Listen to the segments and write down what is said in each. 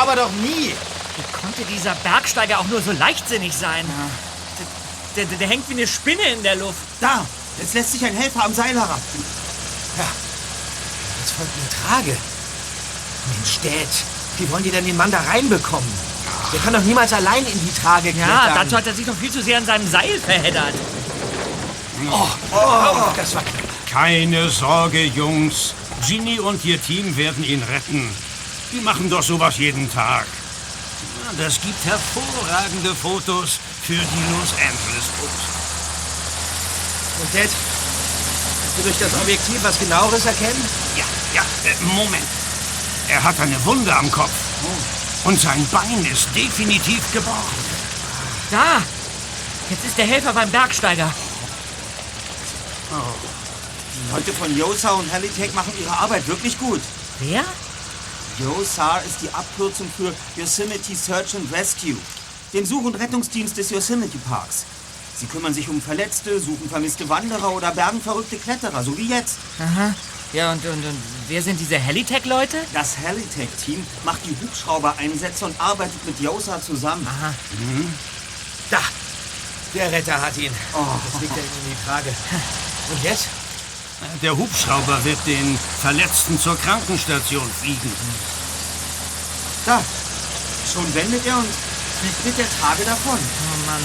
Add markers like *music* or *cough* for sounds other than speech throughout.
Rettungshubschrauber doch nie. Wie konnte dieser Bergsteiger auch nur so leichtsinnig sein? Der, der, der hängt wie eine Spinne in der Luft. Da, jetzt lässt sich ein Helfer am Seil herab. Ja, jetzt folgt eine Trage. Mensch, Dad, wie wollen die denn den Mann da reinbekommen? Der kann doch niemals allein in die Trage klettern. Ja, dazu hat er sich doch viel zu sehr an seinem Seil verheddert. Oh, oh, das war knapp. Keine Sorge, Jungs. Ginny und ihr Team werden ihn retten. Die machen doch sowas jeden Tag. Ja, Das gibt hervorragende Fotos für die Los Angeles Post. Und Dad, kannst du durch das Objektiv was genaueres erkennen? Ja, ja, äh, Moment. Er hat eine Wunde am Kopf. Und sein Bein ist definitiv gebrochen. Da! Jetzt ist der Helfer beim Bergsteiger. Die Leute von YOSAR und Halitech machen ihre Arbeit wirklich gut. Wer? YOSAR ist die Abkürzung für Yosemite Search and Rescue, dem Such- und Rettungsdienst des Yosemite Parks. Sie kümmern sich um Verletzte, suchen vermisste Wanderer oder bergen verrückte Kletterer, so wie jetzt. Aha. Ja, und, und, und wer sind diese Halitech-Leute? Das Halitech-Team macht die Hubschraubereinsätze und arbeitet mit YOSAR zusammen. Aha. Da, der Retter hat ihn. Oh, Jetzt liegt ihm in die Trage. Und jetzt? Der Hubschrauber wird den Verletzten zur Krankenstation fliegen. da. Schon wendet er und fliegt mit der Trage davon. Oh Mann.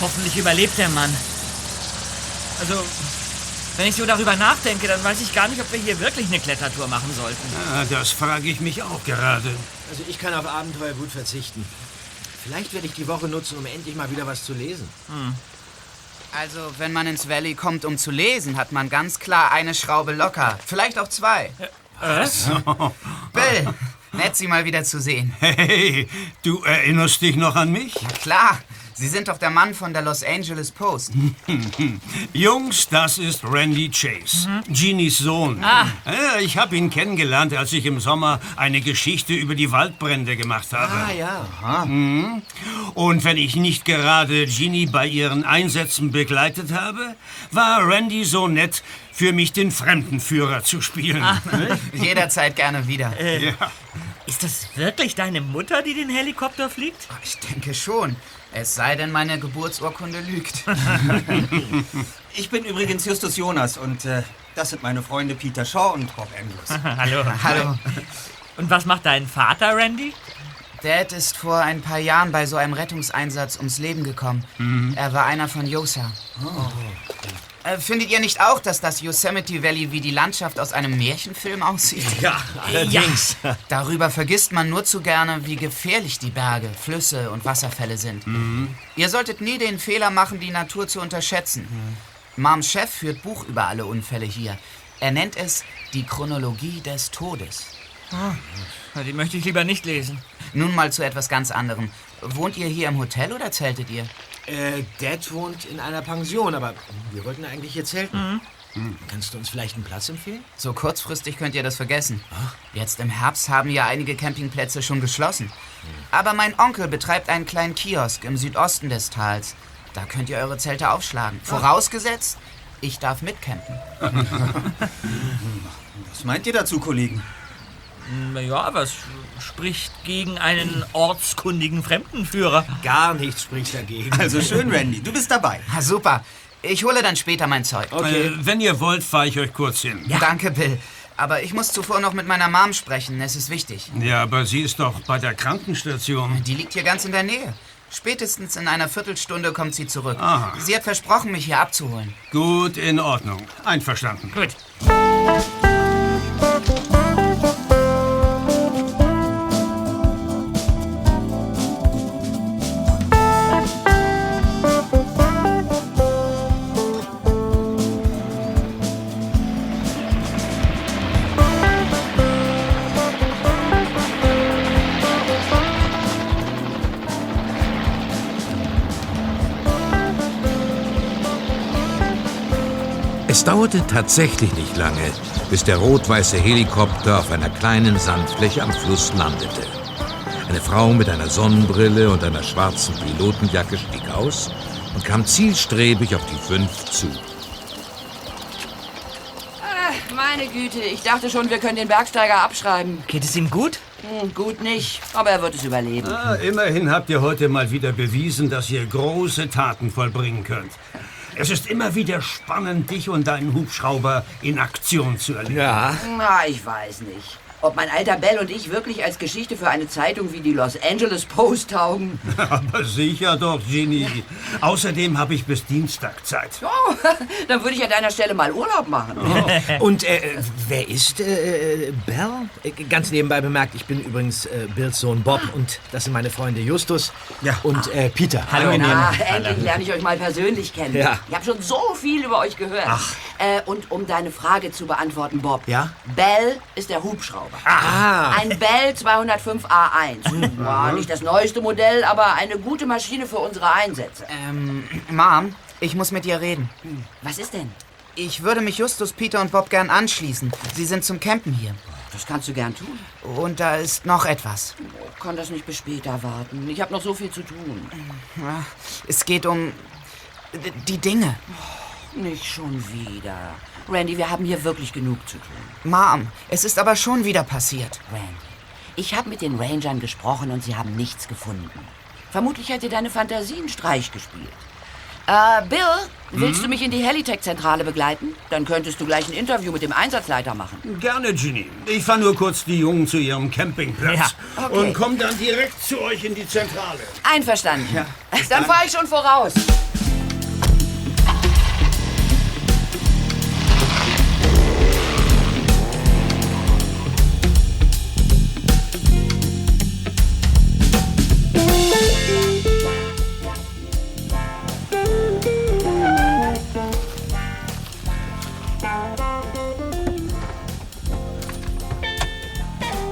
Hoffentlich überlebt der Mann. Also, wenn ich so darüber nachdenke, dann weiß ich gar nicht, ob wir hier wirklich eine Klettertour machen sollten. Ja, das frage ich mich auch gerade. Also ich kann auf Abenteuer gut verzichten. Vielleicht werde ich die Woche nutzen, um endlich mal wieder was zu lesen. Also, wenn man ins Valley kommt, um zu lesen, hat man ganz klar eine Schraube locker. Vielleicht auch zwei. *laughs* Bill, nett, Sie mal wieder zu sehen. Hey, du erinnerst dich noch an mich? Klar, Sie sind doch der Mann von der Los Angeles Post. *laughs* Jungs, das ist Randy Chase, Jeannys Sohn. Ah. Ich habe ihn kennengelernt, als ich im Sommer eine Geschichte über die Waldbrände gemacht habe. Ah ja. Und wenn ich nicht gerade Ginny bei ihren Einsätzen begleitet habe, war Randy so nett, für mich den Fremdenführer zu spielen. *laughs* Jederzeit gerne wieder. Ja. Ist das wirklich deine Mutter, die den Helikopter fliegt? Ich denke schon. Es sei denn, meine Geburtsurkunde lügt. *laughs* Ich bin übrigens Justus Jonas und äh, das sind meine Freunde Peter Shaw und Bob Andrews. *laughs* Hallo. Hallo. Und was macht dein Vater, Randy? Dad ist vor ein paar Jahren bei so einem Rettungseinsatz ums Leben gekommen. Er war einer von Yosa. Äh, findet ihr nicht auch, dass das Yosemite Valley wie die Landschaft aus einem Märchenfilm aussieht? *laughs* Ja, allerdings. Darüber vergisst man nur zu gerne, wie gefährlich die Berge, Flüsse und Wasserfälle sind. Ihr solltet nie den Fehler machen, die Natur zu unterschätzen. Mams Chef führt Buch über alle Unfälle hier. Er nennt es die Chronologie des Todes. Na, Die möchte ich lieber nicht lesen. Nun mal zu etwas ganz anderem. Wohnt ihr hier im Hotel oder zeltet ihr? Äh, Dad wohnt in einer Pension, aber wir wollten eigentlich hier zelten. Hm, Kannst du uns vielleicht einen Platz empfehlen? So kurzfristig könnt ihr das vergessen. Jetzt im Herbst haben ja einige Campingplätze schon geschlossen. Aber mein Onkel betreibt einen kleinen Kiosk im Südosten des Tals. Da könnt ihr eure Zelte aufschlagen. Vorausgesetzt, ich darf mitcampen. *laughs* Was meint ihr dazu, Kollegen? Ja, was spricht gegen einen ortskundigen Fremdenführer? Gar nichts spricht dagegen. Also schön, Randy, du bist dabei. Ha, super. Ich hole dann später mein Zeug. Äh, wenn ihr wollt, fahre ich euch kurz hin. Danke, Bill. Aber ich muss zuvor noch mit meiner Mom sprechen. Es ist wichtig. Ja, aber sie ist doch bei der Krankenstation. Die liegt hier ganz in der Nähe. Spätestens in einer Viertelstunde kommt sie zurück. Aha. Sie hat versprochen, mich hier abzuholen. Gut, in Ordnung. Einverstanden. Gut. Dauerte tatsächlich nicht lange, bis der rot-weiße Helikopter auf einer kleinen Sandfläche am Fluss landete. Eine Frau mit einer Sonnenbrille und einer schwarzen Pilotenjacke stieg aus und kam zielstrebig auf die fünf zu. Meine Güte, ich dachte schon, wir können den Bergsteiger abschreiben. Geht es ihm gut? Hm, gut nicht, aber er wird es überleben. Ah, immerhin habt ihr heute mal wieder bewiesen, dass ihr große Taten vollbringen könnt. Es ist immer wieder spannend, dich und deinen Hubschrauber in Aktion zu erleben. Ja. Na, ich weiß nicht. Ob mein alter Bell und ich wirklich als Geschichte für eine Zeitung wie die Los Angeles Post taugen. *laughs* Aber sicher doch, Ginny. Außerdem habe ich bis Dienstag Zeit. Oh, *laughs* dann würde ich an deiner Stelle mal Urlaub machen. *laughs* Und äh, wer ist äh, Bell? Äh, Ganz nebenbei bemerkt, ich bin übrigens äh, Bills Sohn Bob und das sind meine Freunde Justus Ja. und äh, Peter. Hallo, Na, endlich lerne ich euch mal persönlich kennen. Ja. Ich habe schon so viel über euch gehört. Äh, und um deine Frage zu beantworten, Bob. Ja? Bell ist der Hubschrauber. Ah, Ein Bell 205A1. Ja, nicht das neueste Modell, aber eine gute Maschine für unsere Einsätze. Ähm, Mom, ich muss mit dir reden. Was ist denn? Ich würde mich Justus, Peter und Bob gern anschließen. Sie sind zum Campen hier. Das kannst du gern tun. Und da ist noch etwas. Kann das nicht bis später warten. Ich habe noch so viel zu tun. Es geht um die Dinge. Nicht schon wieder. Randy, wir haben hier wirklich genug zu tun. Mom, es ist aber schon wieder passiert. Randy, ich habe mit den Rangern gesprochen und sie haben nichts gefunden. Vermutlich hat dir deine Fantasie einen Streich gespielt. Äh, Bill, willst du mich in die Helitech-Zentrale begleiten? Dann könntest du gleich ein Interview mit dem Einsatzleiter machen. Gerne, Ginny. Ich fahre nur kurz die Jungen zu ihrem Campingplatz. Ja, okay. Und komm dann direkt zu euch in die Zentrale. Einverstanden. *laughs* Dann fahre ich schon voraus.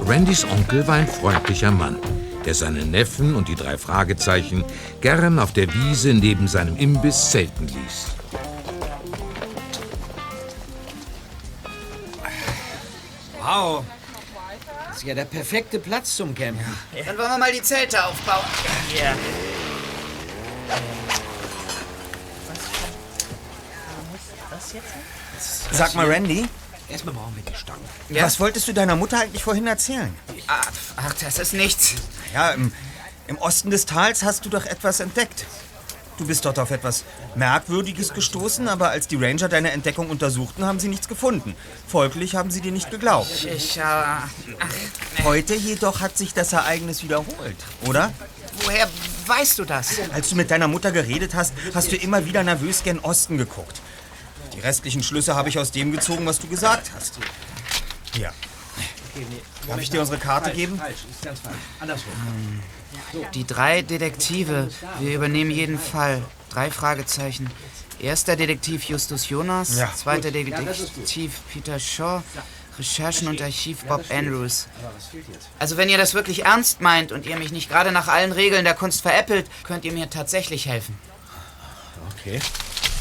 Randys Onkel war ein freundlicher Mann, der seinen Neffen und die drei Fragezeichen gern auf der Wiese neben seinem Imbiss zelten ließ. wow. Das ist ja der perfekte Platz zum Campen. Dann wollen wir mal die Zelte aufbauen. Hier. Sag mal, Randy, Erstmal brauchen wir die Stangen. Ja. was wolltest du deiner Mutter eigentlich vorhin erzählen? Ah, Ach, das ist nichts. Ja, im, im Osten des Tals hast du doch etwas entdeckt. Du bist dort auf etwas Merkwürdiges gestoßen, aber als die Ranger deine Entdeckung untersuchten, haben sie nichts gefunden. Folglich haben sie dir nicht geglaubt. Ich, äh, ach, Heute jedoch hat sich das Ereignis wiederholt, oder? woher weißt du das? Als du mit deiner Mutter geredet hast, hast du immer wieder nervös gen Osten geguckt. Die restlichen Schlüsse habe ich aus dem gezogen, was du gesagt hast. Hier. Darf ich dir unsere Karte geben? Falsch, ist ganz falsch. Andersrum. Die drei Detektive. Wir übernehmen jeden Fall. Drei Fragezeichen. Erster Detektiv Justus Jonas. Ja. Zweiter Detektiv Peter Shaw. Recherchen und Archiv Bob Andrews. Also wenn ihr das wirklich ernst meint und ihr mich nicht gerade nach allen Regeln der Kunst veräppelt, könnt ihr mir tatsächlich helfen. Okay.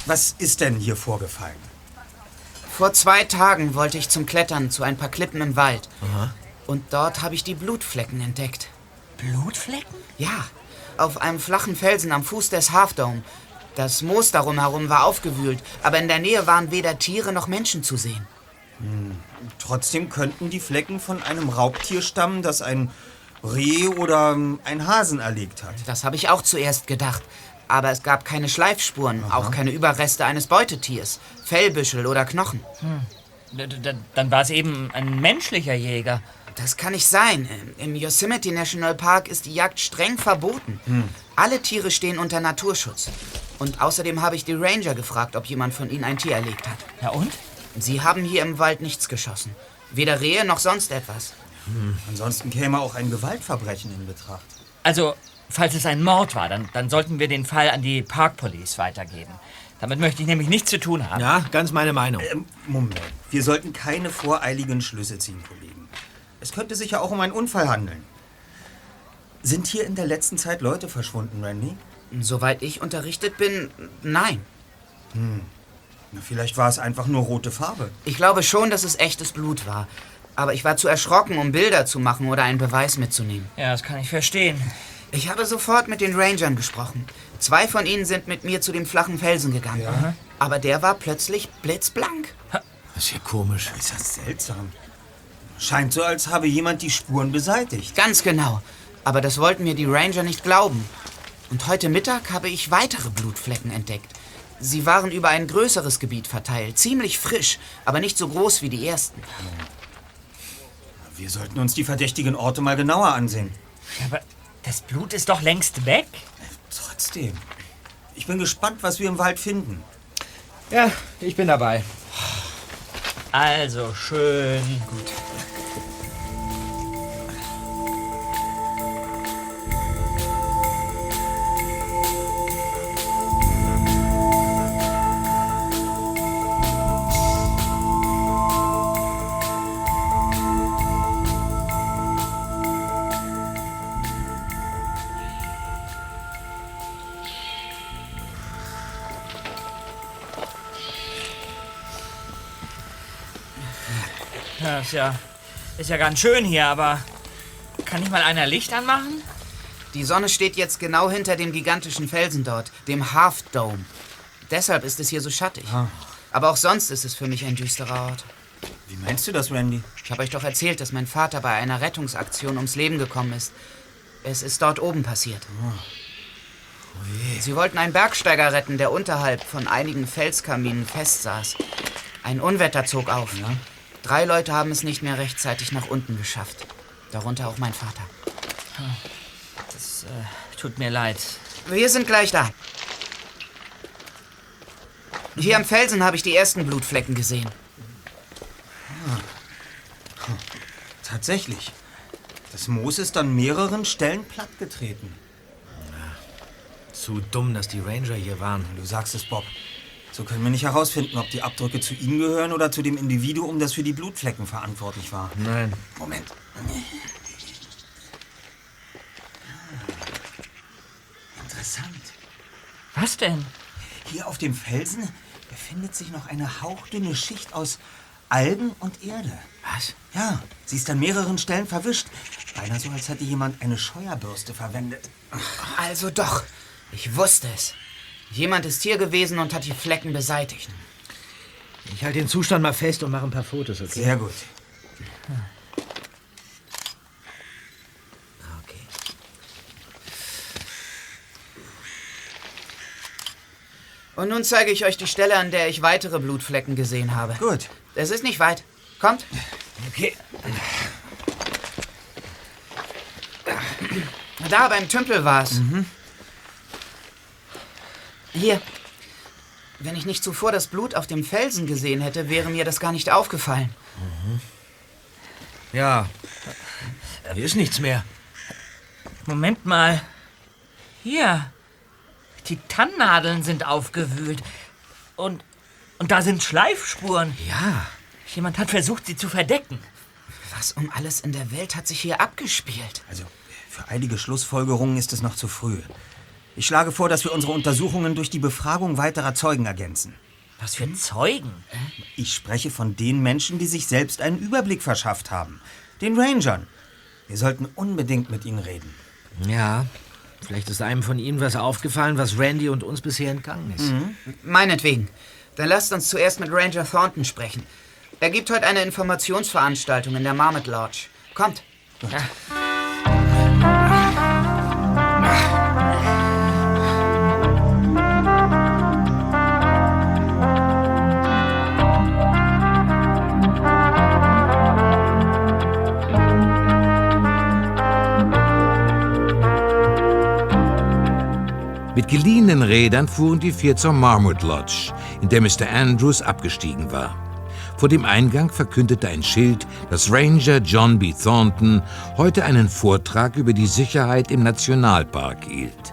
Was ist denn hier vorgefallen? Vor zwei Tagen wollte ich zum Klettern zu ein paar Klippen im Wald. Und dort habe ich die Blutflecken entdeckt. Blutflecken? Ja, auf einem flachen Felsen am Fuß des Half Dome. Das Moos darum herum war aufgewühlt, aber in der Nähe waren weder Tiere noch Menschen zu sehen. Trotzdem könnten die Flecken von einem Raubtier stammen, das ein Reh oder ein Hasen erlegt hat. Das habe ich auch zuerst gedacht. Aber es gab keine Schleifspuren, auch keine Überreste eines Beutetiers, Fellbüschel oder Knochen. D- d- Dann war es eben ein menschlicher Jäger. Das kann nicht sein. Im Yosemite National Park ist die Jagd streng verboten. Alle Tiere stehen unter Naturschutz. Und außerdem habe ich die Ranger gefragt, ob jemand von ihnen ein Tier erlegt hat. Ja und? Sie haben hier im Wald nichts geschossen. Weder Rehe noch sonst etwas. Ansonsten käme auch ein Gewaltverbrechen in Betracht. Also, falls es ein Mord war, dann, dann sollten wir den Fall an die Park Police weitergeben. Damit möchte ich nämlich nichts zu tun haben. Ja, ganz meine Meinung. Ähm, Moment. Wir sollten keine voreiligen Schlüsse ziehen, Kollegen. Es könnte sich ja auch um einen Unfall handeln. Sind hier in der letzten Zeit Leute verschwunden, Randy? Soweit ich unterrichtet bin, nein. Na, vielleicht war es einfach nur rote Farbe. Ich glaube schon, dass es echtes Blut war. Aber ich war zu erschrocken, um Bilder zu machen oder einen Beweis mitzunehmen. Ja, das kann ich verstehen. Ich habe sofort mit den Rangern gesprochen. Zwei von ihnen sind mit mir zu dem flachen Felsen gegangen. Aber der war plötzlich blitzblank. Das ist ja komisch. Ist das seltsam. Scheint so, als habe jemand die Spuren beseitigt. Ganz genau. Aber das wollten mir die Ranger nicht glauben. Und heute Mittag habe ich weitere Blutflecken entdeckt. Sie waren über ein größeres Gebiet verteilt, ziemlich frisch, aber nicht so groß wie die ersten. Wir sollten uns die verdächtigen Orte mal genauer ansehen. Aber das Blut ist doch längst weg. Trotzdem. Ich bin gespannt, was wir im Wald finden. Ja, ich bin dabei. Also schön. Gut. Ist ja, ist ja ganz schön hier, aber kann nicht mal einer Licht anmachen? Die Sonne steht jetzt genau hinter dem gigantischen Felsen dort, dem Half Dome. Deshalb ist es hier so schattig. Aber auch sonst ist es für mich ein düsterer Ort. Wie meinst du das, Randy? Ich habe euch doch erzählt, dass mein Vater bei einer Rettungsaktion ums Leben gekommen ist. Es ist dort oben passiert. Sie wollten einen Bergsteiger retten, der unterhalb von einigen Felskaminen festsaß. Ein Unwetter zog auf. Drei Leute haben es nicht mehr rechtzeitig nach unten geschafft. Darunter auch mein Vater. Das äh, tut mir leid. Wir sind gleich da. Hier am Felsen habe ich die ersten Blutflecken gesehen. Tatsächlich. Das Moos ist an mehreren Stellen plattgetreten. Zu dumm, dass die Ranger hier waren. Du sagst es, Bob. So können wir nicht herausfinden, ob die Abdrücke zu ihnen gehören oder zu dem Individuum, das für die Blutflecken verantwortlich war. Nein. Moment. Interessant. Was denn? Hier auf dem Felsen befindet sich noch eine hauchdünne Schicht aus Algen und Erde. Was? Ja, sie ist an mehreren Stellen verwischt. Beinahe so, als hätte jemand eine Scheuerbürste verwendet. Also doch. Ich wusste es. Jemand ist hier gewesen und hat die Flecken beseitigt. Ich halte den Zustand mal fest und mache ein paar Fotos, okay? Sehr gut. Okay. Und nun zeige ich euch die Stelle, an der ich weitere Blutflecken gesehen habe. Gut. Es ist nicht weit. Kommt. Okay. Da beim Tümpel war es. Hier. Wenn ich nicht zuvor das Blut auf dem Felsen gesehen hätte, wäre mir das gar nicht aufgefallen. Ja. Hier ist nichts mehr. Moment mal. Hier. Die Tannennadeln sind aufgewühlt. Und, und da sind Schleifspuren. Ja. Jemand hat versucht, sie zu verdecken. Was um alles in der Welt hat sich hier abgespielt? Also, für eilige Schlussfolgerungen ist es noch zu früh. Ich schlage vor, dass wir unsere Untersuchungen durch die Befragung weiterer Zeugen ergänzen. Was für Zeugen. Ich spreche von den Menschen, die sich selbst einen Überblick verschafft haben. Den Rangern. Wir sollten unbedingt mit ihnen reden. Ja. Vielleicht ist einem von Ihnen was aufgefallen, was Randy und uns bisher entgangen ist. Meinetwegen. Dann lasst uns zuerst mit Ranger Thornton sprechen. Er gibt heute eine Informationsveranstaltung in der Marmot Lodge. Kommt. Mit geliehenen Rädern fuhren die vier zur Marmot Lodge, in der Mr. Andrews abgestiegen war. Vor dem Eingang verkündete ein Schild, dass Ranger John B. Thornton heute einen Vortrag über die Sicherheit im Nationalpark hielt.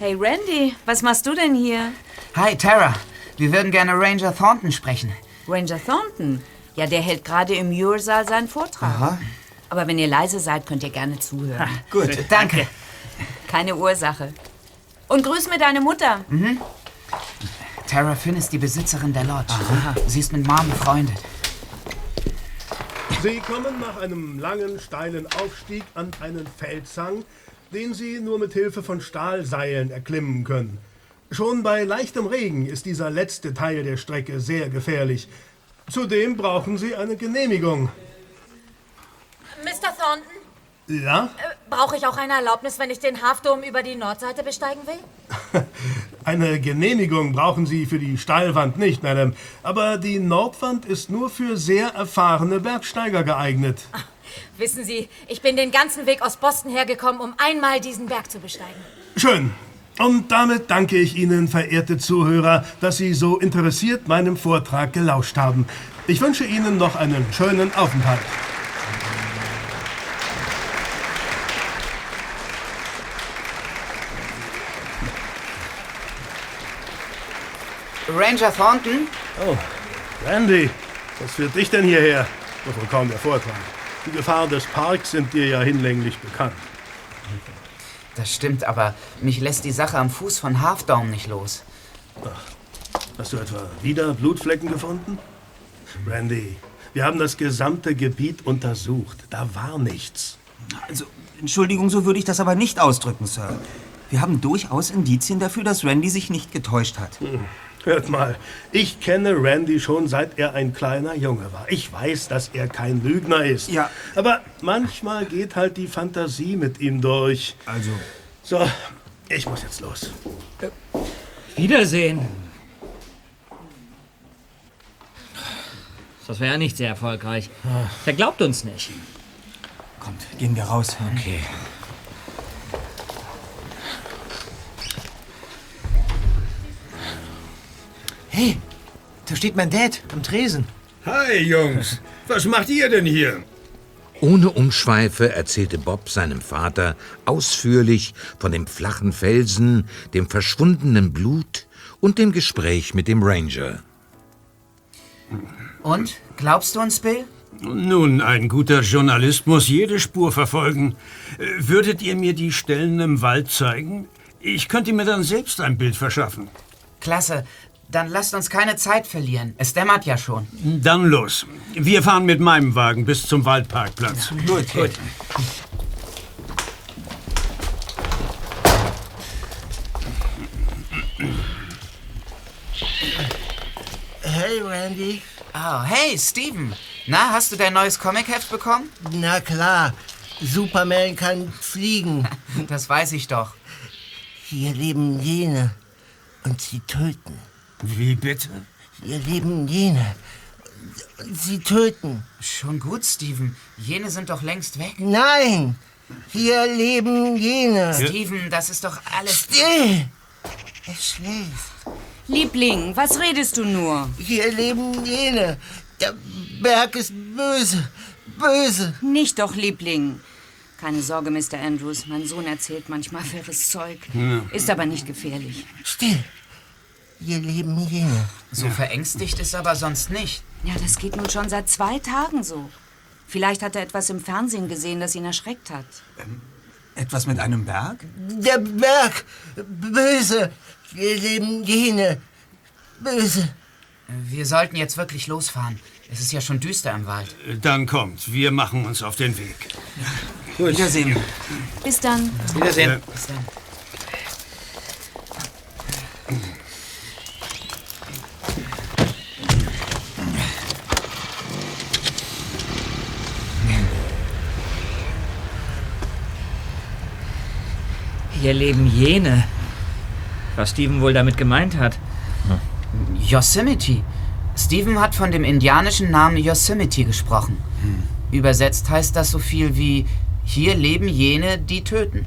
Hey Randy, was machst du denn hier? Hi, Tara. Wir würden gerne Ranger Thornton sprechen. Ranger Thornton. Ja, der hält gerade im Muirsaal seinen Vortrag. Aber wenn ihr leise seid, könnt ihr gerne zuhören. Gut. Danke. Keine Ursache. Und grüß mir deine Mutter. Tara Finn ist die Besitzerin der Lodge. Sie ist mit Mom befreundet. Sie kommen nach einem langen, steilen Aufstieg an einen Felshang, den Sie nur mit Hilfe von Stahlseilen erklimmen können. Schon bei leichtem Regen ist dieser letzte Teil der Strecke sehr gefährlich. Zudem brauchen Sie eine Genehmigung. Mr. Thornton, Ja? äh, brauche ich auch eine Erlaubnis, wenn ich den Halfdome über die Nordseite besteigen will? *laughs* Eine Genehmigung brauchen Sie für die Steilwand nicht, Madame. Aber die Nordwand ist nur für sehr erfahrene Bergsteiger geeignet. Wissen Sie, ich bin den ganzen Weg aus Boston hergekommen, um einmal diesen Berg zu besteigen. Schön. Und damit danke ich Ihnen, verehrte Zuhörer, dass Sie so interessiert meinem Vortrag gelauscht haben. Ich wünsche Ihnen noch einen schönen Aufenthalt. Ranger Thornton? Oh, Randy, was führt dich denn hierher? Wohl kaum der Vortrag. Die Gefahren des Parks sind dir ja hinlänglich bekannt. Das stimmt, aber mich lässt die Sache am Fuß von Halfdome nicht los. Hast du etwa wieder Blutflecken gefunden? Randy, wir haben das gesamte Gebiet untersucht. Da war nichts. Also, Entschuldigung, so würde ich das aber nicht ausdrücken, Sir. Wir haben durchaus Indizien dafür, dass Randy sich nicht getäuscht hat. Hm. Hört mal, ich kenne Randy schon seit er ein kleiner Junge war. Ich weiß, dass er kein Lügner ist. Ja. Aber manchmal geht halt die Fantasie mit ihm durch. Also. So, ich muss jetzt los. Wiedersehen. Das wäre ja nicht sehr erfolgreich. Der glaubt uns nicht. Kommt, gehen wir raus. Okay. Hey, da steht mein Dad am Tresen. Hi, Jungs. Was macht ihr denn hier? Ohne Umschweife erzählte Bob seinem Vater ausführlich von dem flachen Felsen, dem verschwundenen Blut und dem Gespräch mit dem Ranger. Und? Glaubst du uns, Bill? Nun, ein guter Journalist muss jede Spur verfolgen. Äh, Würdet ihr mir die Stellen im Wald zeigen? Ich könnte mir dann selbst ein Bild verschaffen. Klasse. Dann lasst uns keine Zeit verlieren. Es dämmert ja schon. Dann los. Wir fahren mit meinem Wagen bis zum Waldparkplatz. Gut, gut. Hey, Randy. Oh, hey, Steven. Na, hast du dein neues Comicheft bekommen? Na klar, Superman kann fliegen. *laughs* Das weiß ich doch. Hier leben jene und sie töten. Wie bitte? Hier leben jene sie töten. Schon gut, Steven. Jene sind doch längst weg. Nein, hier leben jene. Steven, das ist doch alles... Still! Es schläft. Liebling, was redest du nur? Hier leben jene. Der Berg ist böse. Böse. Nicht doch, Liebling. Keine Sorge, Mr. Andrews. Mein Sohn erzählt manchmal wirres Zeug. Ist aber nicht gefährlich. Still. Hier leben jene. So verängstigt ist er aber sonst nicht. Ja, das geht nun schon seit zwei Tagen so. Vielleicht hat er etwas im Fernsehen gesehen, das ihn erschreckt hat. Etwas mit einem Berg? Der Berg. Böse. Hier leben jene. Böse. Wir sollten jetzt wirklich losfahren. Es ist ja schon düster im Wald. Dann kommt, wir machen uns auf den Weg. Wiedersehen. Bis dann. Wiedersehen. Bis dann. Hier leben jene. Was Steven wohl damit gemeint hat. Yosemite. Steven hat von dem indianischen Namen Yosemite gesprochen. Übersetzt heißt das so viel wie hier leben jene, die töten.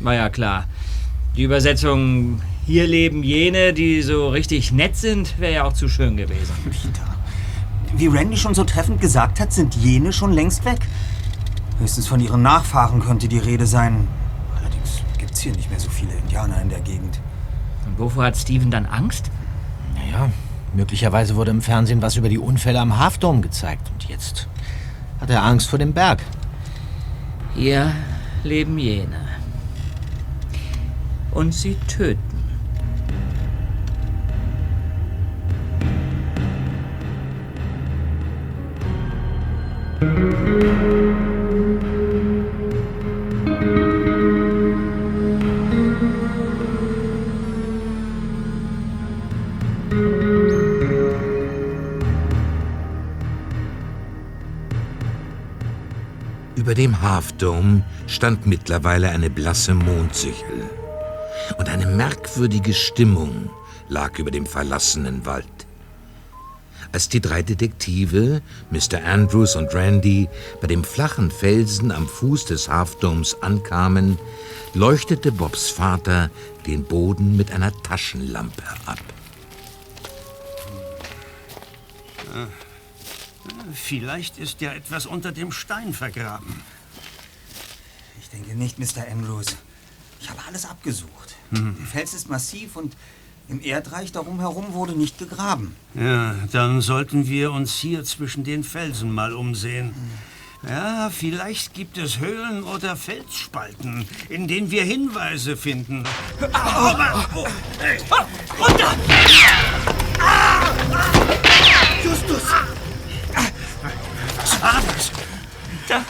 War ja klar. Die Übersetzung hier leben jene, die so richtig nett sind, wäre ja auch zu schön gewesen. *laughs* Wieder. Wie Randy schon so treffend gesagt hat, sind jene schon längst weg. Höchstens von ihren Nachfahren könnte die Rede sein. Gibt's hier nicht mehr so viele Indianer in der Gegend. Und wovor hat Steven dann Angst? Naja, möglicherweise wurde im Fernsehen was über die Unfälle am Hafdom gezeigt. Und jetzt hat er Angst vor dem Berg. Hier leben jene. Und sie töten. Dome stand mittlerweile eine blasse Mondsichel. Und eine merkwürdige Stimmung lag über dem verlassenen Wald. Als die drei Detektive, Mr. Andrews und Randy, bei dem flachen Felsen am Fuß des Halfdomes ankamen, leuchtete Bobs Vater den Boden mit einer Taschenlampe ab. Vielleicht ist ja etwas unter dem Stein vergraben. Ich denke nicht, Mr. Andrews. Ich habe alles abgesucht. Hm. Der Fels ist massiv und im Erdreich darum herum wurde nicht gegraben. Ja, dann sollten wir uns hier zwischen den Felsen mal umsehen. Ja, vielleicht gibt es Höhlen oder Felsspalten, in denen wir Hinweise finden. Aber, oh, hey. Runter! Justus! Was war das? Da,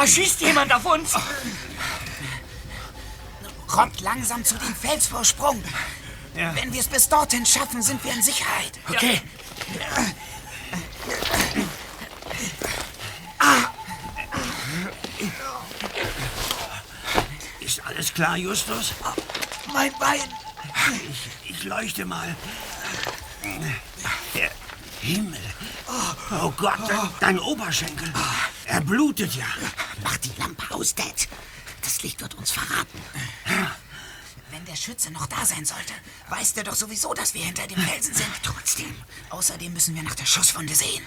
da schießt jemand auf uns. Kommt langsam zu dem Felsvorsprung. Wenn wir es bis dorthin schaffen, sind wir in Sicherheit. Okay. Ist alles klar, Justus? Mein Bein. Ich, ich leuchte mal. Der Himmel. Oh Gott, dein, dein Oberschenkel. Er blutet ja. Die Lampe aus, Dad. Das Licht wird uns verraten. Wenn der Schütze noch da sein sollte, weiß der doch sowieso, dass wir hinter dem Felsen sind. Trotzdem. Außerdem müssen wir nach der Schusswunde sehen.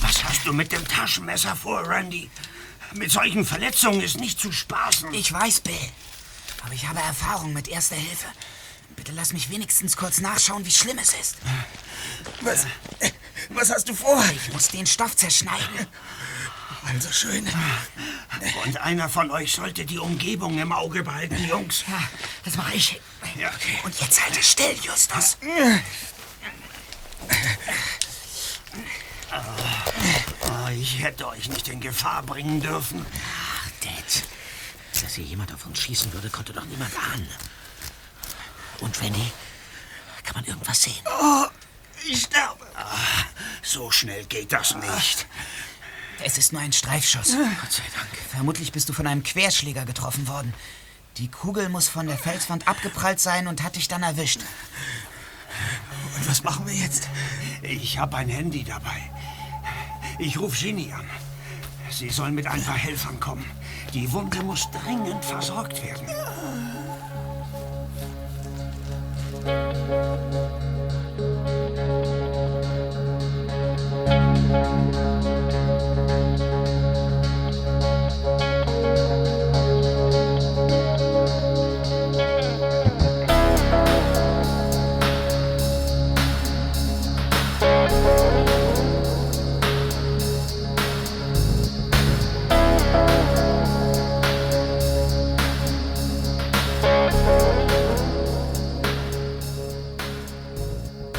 Was hast du mit dem Taschenmesser vor, Randy? Mit solchen Verletzungen ist nicht zu spaßen. Ich weiß, Bill. Aber ich habe Erfahrung mit Erster Hilfe. Bitte lass mich wenigstens kurz nachschauen, wie schlimm es ist. Was, was hast du vor? Ich muss den Stoff zerschneiden. Also schön. Und einer von euch sollte die Umgebung im Auge behalten, Jungs. Ja, das mache ich. Ja, okay. Und jetzt halte still, Justus. Oh, ich hätte euch nicht in Gefahr bringen dürfen. Ach, Dad. Dass hier jemand auf uns schießen würde, konnte doch niemand ahnen. Und Randy, kann man irgendwas sehen? Oh, ich sterbe. so schnell geht das nicht. Es ist nur ein Streifschuss. Gott sei Dank. Vermutlich bist du von einem Querschläger getroffen worden. Die Kugel muss von der Felswand abgeprallt sein und hat dich dann erwischt. Und was machen wir jetzt? Ich habe ein Handy dabei. Ich rufe Ginny an. Sie soll mit ein paar Helfern kommen. Die Wunde muss dringend versorgt werden.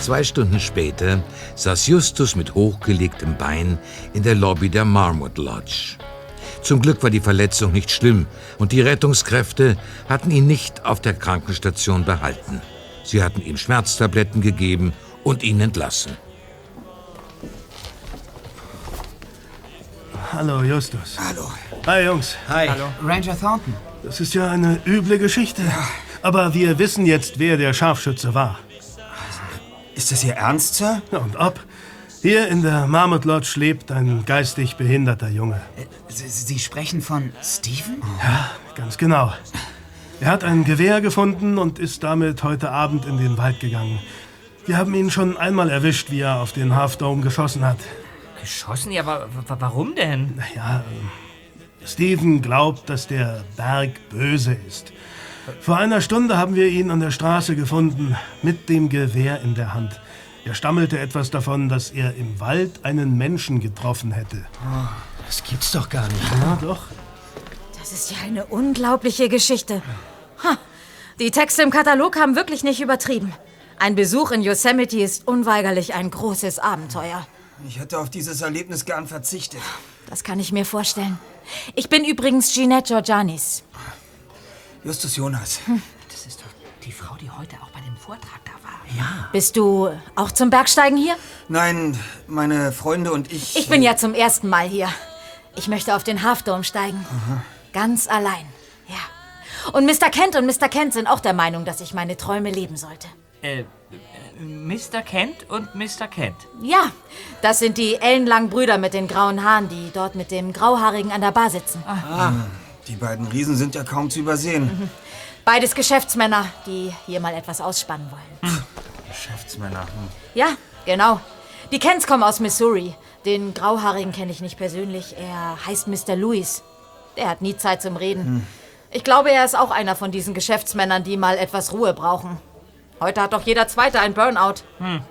Zwei Stunden später saß Justus mit hochgelegtem Bein in der Lobby der Marmot Lodge. Zum Glück war die Verletzung nicht schlimm und die Rettungskräfte hatten ihn nicht auf der Krankenstation behalten. Sie hatten ihm Schmerztabletten gegeben und ihn entlassen. Hallo, Justus. Hallo. Hi, Jungs. Hi. Hallo. Ranger Thornton. Das ist ja eine üble Geschichte. Aber wir wissen jetzt, wer der Scharfschütze war. Ist das Ihr Ernst, Sir? Ja, und ob? Hier in der Marmot Lodge lebt ein geistig behinderter Junge. Äh, Sie, Sie sprechen von Steven? Ja, ganz genau. Er hat ein Gewehr gefunden und ist damit heute Abend in den Wald gegangen. Wir haben ihn schon einmal erwischt, wie er auf den Half Dome geschossen hat. Geschossen? Ja, aber wa- warum denn? Naja, äh, Steven glaubt, dass der Berg böse ist. Vor einer Stunde haben wir ihn an der Straße gefunden, mit dem Gewehr in der Hand. Er stammelte etwas davon, dass er im Wald einen Menschen getroffen hätte. Das gibt's doch gar nicht. Ja, doch. Das ist ja eine unglaubliche Geschichte. Ha, die Texte im Katalog haben wirklich nicht übertrieben. Ein Besuch in Yosemite ist unweigerlich ein großes Abenteuer. Ich hätte auf dieses Erlebnis gern verzichtet. Das kann ich mir vorstellen. Ich bin übrigens Ginette Georgianis. Justus Jonas. Das ist doch die Frau, die heute auch bei dem Vortrag da war. Ja. Bist du auch zum Bergsteigen hier? Nein, meine Freunde und ich. Ich bin ja zum ersten Mal hier. Ich möchte auf den Halfdome steigen. Ganz allein. Ja. Und Mr. Kent und Mr. Kent sind auch der Meinung, dass ich meine Träume leben sollte. Äh, äh, Mr. Kent und Mr. Kent. Ja, das sind die ellenlangen Brüder mit den grauen Haaren, die dort mit dem Grauhaarigen an der Bar sitzen. Ah, die beiden Riesen sind ja kaum zu übersehen. Beides Geschäftsmänner, die hier mal etwas ausspannen wollen. Geschäftsmänner. Hm. Ja, genau. Die Kents kommen aus Missouri. Den Grauhaarigen kenne ich nicht persönlich. Er heißt Mr. Lewis. Der hat nie Zeit zum Reden. Ich glaube, er ist auch einer von diesen Geschäftsmännern, die mal etwas Ruhe brauchen. Heute hat doch jeder Zweite ein Burnout. Hm,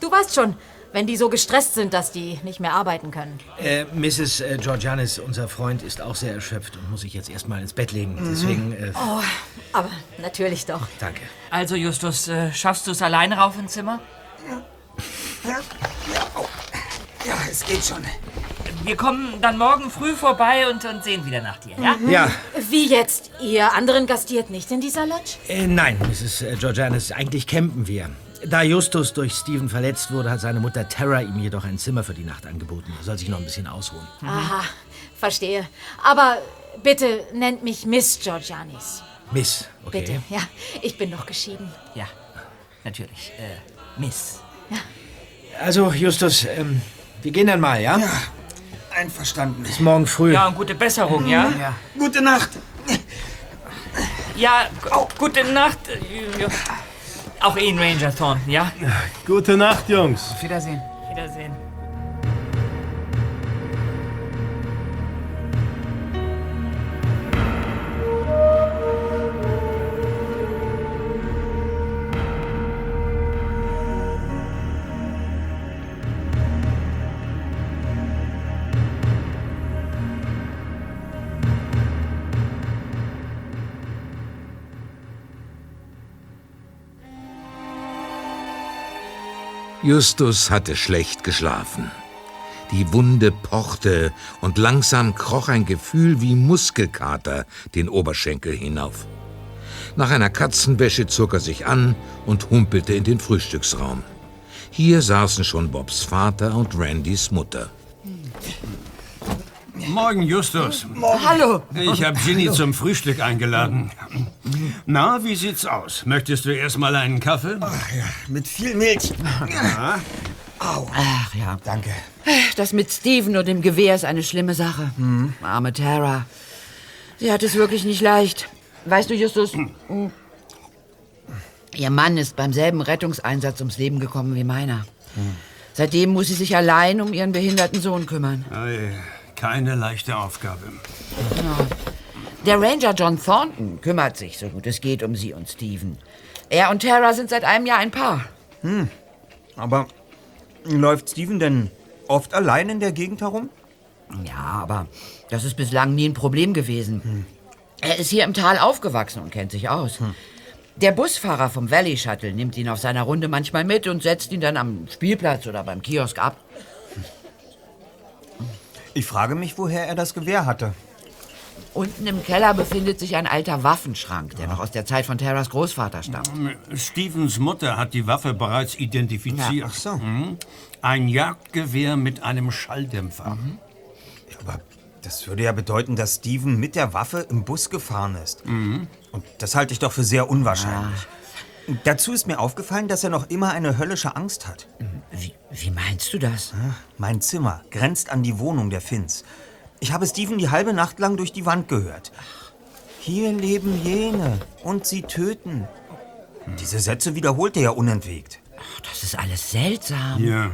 Du weißt schon, wenn die so gestresst sind, dass die nicht mehr arbeiten können. Äh, Mrs. Äh, Georgianis, unser Freund, ist auch sehr erschöpft und muss sich jetzt erstmal ins Bett legen. Deswegen, äh, Oh, aber natürlich doch. danke. Also, Justus, äh, schaffst du es alleine rauf ins Zimmer? Ja, es geht schon. Wir kommen dann morgen früh vorbei und, und sehen wieder nach dir, ja? Ja, Wie jetzt? Ihr anderen gastiert nicht in dieser Lodge? äh, nein, Mrs. äh, Georgianis, eigentlich campen wir. Da Justus durch Steven verletzt wurde, hat seine Mutter Tara ihm jedoch ein Zimmer für die Nacht angeboten. Er soll sich noch ein bisschen ausruhen. Aha, verstehe. Aber bitte nennt mich Miss Georgianis. Miss, okay. Bitte, ja. Ich bin noch geschieden. Ja, natürlich. Äh, Miss. Also, Justus, ähm, wir gehen dann mal, ja? Einverstanden. Bis morgen früh. Ja, und gute Besserung, ja? Ja. Gute Nacht. Ja, gu- gute Nacht. ja. Auch Ihnen, Ranger Thornton, ja? Gute Nacht, Jungs. Auf Wiedersehen. Wiedersehen. Justus hatte schlecht geschlafen. Die Wunde pochte und langsam kroch ein Gefühl wie Muskelkater den Oberschenkel hinauf. Nach einer Katzenwäsche zog er sich an und humpelte in den Frühstücksraum. Hier saßen schon Bobs Vater und Randys Mutter. Morgen, Justus. Hallo. Ich habe Ginny zum Frühstück eingeladen. Na, wie sieht's aus? Möchtest du erst mal einen Kaffee? Mit viel Milch. Ach ja, Danke. das mit Steven und dem Gewehr ist eine schlimme Sache. Arme Tara. Sie hat es wirklich nicht leicht. Weißt du, Justus, mm, ihr Mann ist beim selben Rettungseinsatz ums Leben gekommen wie meiner. Seitdem muss sie sich allein um ihren behinderten Sohn kümmern. Ei, Keine leichte Aufgabe. Der Ranger John Thornton kümmert sich, so gut es geht, um sie und Steven. Er und Tara sind seit einem Jahr ein Paar. Aber läuft Steven denn oft allein in der Gegend herum? Ja, aber das ist bislang nie ein Problem gewesen. Er ist hier im Tal aufgewachsen und kennt sich aus. Der Busfahrer vom Valley Shuttle nimmt ihn auf seiner Runde manchmal mit und setzt ihn dann am Spielplatz oder beim Kiosk ab. Ich frage mich, woher er das Gewehr hatte. Unten im Keller befindet sich ein alter Waffenschrank, der noch aus der Zeit von Terras Großvater stammt. Stevens Mutter hat die Waffe bereits identifiziert. Ach so. Mhm. Ein Jagdgewehr mit einem Schalldämpfer. Aber das würde ja bedeuten, dass Steven mit der Waffe im Bus gefahren ist. Und das halte ich doch für sehr unwahrscheinlich. Dazu ist mir aufgefallen, dass er noch immer eine höllische Angst hat. Wie, wie meinst du das? Mein Zimmer grenzt an die Wohnung der Finns. Ich habe Steven die halbe Nacht lang durch die Wand gehört. Hier leben jene und sie töten. Diese Sätze wiederholt er ja unentwegt. Das ist alles seltsam. Ja.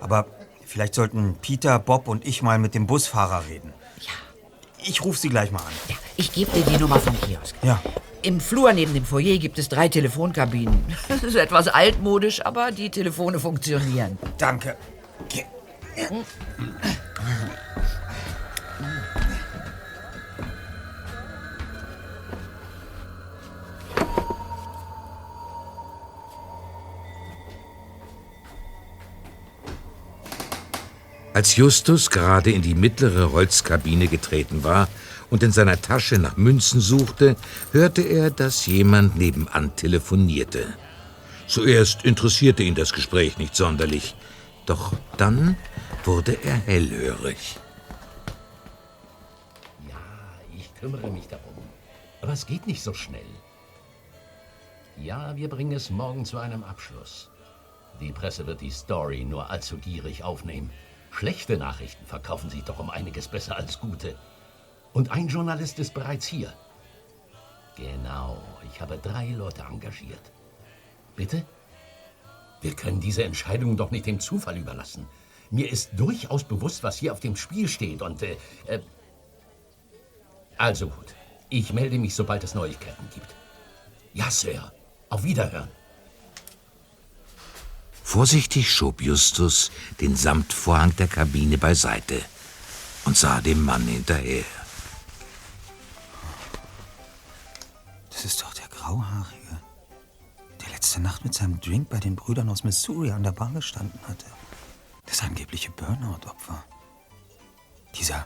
Aber vielleicht sollten Peter, Bob und ich mal mit dem Busfahrer reden. Ich rufe sie gleich mal an. Ja, ich gebe dir die Nummer vom Kiosk. Ja. Im Flur neben dem Foyer gibt es drei Telefonkabinen. *laughs* Das ist etwas altmodisch, aber die Telefone funktionieren. Danke. Als Justus gerade in die mittlere Holzkabine getreten war und in seiner Tasche nach Münzen suchte, hörte er, dass jemand nebenan telefonierte. Zuerst interessierte ihn das Gespräch nicht sonderlich, doch dann wurde er hellhörig. kümmere mich darum. Aber es geht nicht so schnell. Ja, wir bringen es morgen zu einem Abschluss. Die Presse wird die Story nur allzu gierig aufnehmen. Schlechte Nachrichten verkaufen sich doch um einiges besser als gute. Und ein Journalist ist bereits hier. Genau, ich habe drei Leute engagiert. Bitte? Wir können diese Entscheidung doch nicht dem Zufall überlassen. Mir ist durchaus bewusst, was hier auf dem Spiel steht und... Äh, äh also gut, ich melde mich, sobald es Neuigkeiten gibt. Ja, Sir. Auf Wiederhören. Vorsichtig schob Justus den Samtvorhang der Kabine beiseite und sah dem Mann hinterher. Das ist doch der Grauhaarige, der letzte Nacht mit seinem Drink bei den Brüdern aus Missouri an der Bar gestanden hatte. Das angebliche Burnout-Opfer. Dieser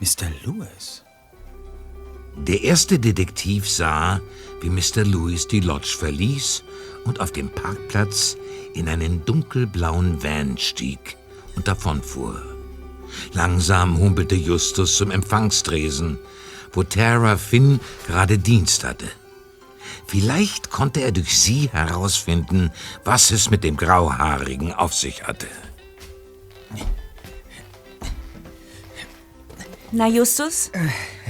Mr. Lewis. Der erste Detektiv sah, wie Mr. Lewis die Lodge verließ und auf dem Parkplatz in einen dunkelblauen Van stieg und davonfuhr. Langsam humpelte Justus zum Empfangstresen, wo Tara Finn gerade Dienst hatte. Vielleicht konnte er durch sie herausfinden, was es mit dem Grauhaarigen auf sich hatte. Na, Justus?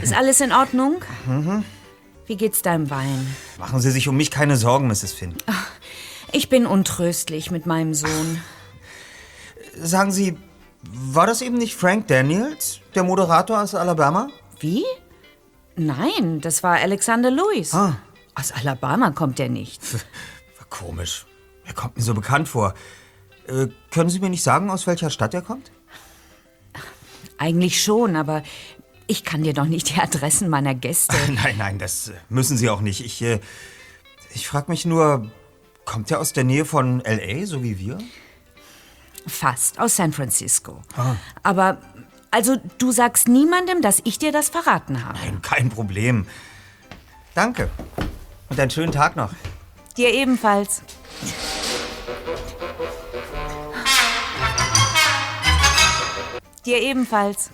Ist alles in Ordnung? Mhm. Wie geht's deinem Wein? Machen Sie sich um mich keine Sorgen, Mrs. Finn. Ich bin untröstlich mit meinem Sohn. Sagen Sie, war das eben nicht Frank Daniels, der Moderator aus Alabama? Wie? Nein, das war Alexander Lewis. Ah. Aus Alabama kommt er nicht. War komisch. Er kommt mir so bekannt vor. Äh, können Sie mir nicht sagen, aus welcher Stadt er kommt? Eigentlich schon, aber ich kann dir doch nicht die Adressen meiner Gäste. *laughs* Nein, nein, das äh, müssen Sie auch nicht. Ich, äh, ich frage mich nur, kommt er aus der Nähe von L.A., so wie wir? Fast, aus San Francisco. Ah. Aber, also, du sagst niemandem, dass ich dir das verraten habe. Nein, kein Problem. Danke. Und einen schönen Tag noch. Dir ebenfalls. Dir ebenfalls.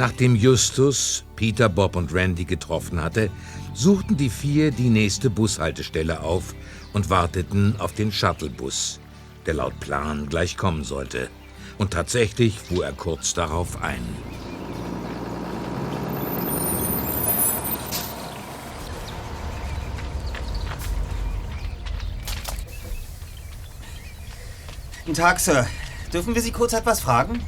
Nachdem Justus, Peter, Bob und Randy getroffen hatte, suchten die vier die nächste Bushaltestelle auf und warteten auf den Shuttlebus, der laut Plan gleich kommen sollte. Und tatsächlich fuhr er kurz darauf ein. Guten Tag, Sir. Dürfen wir Sie kurz etwas fragen?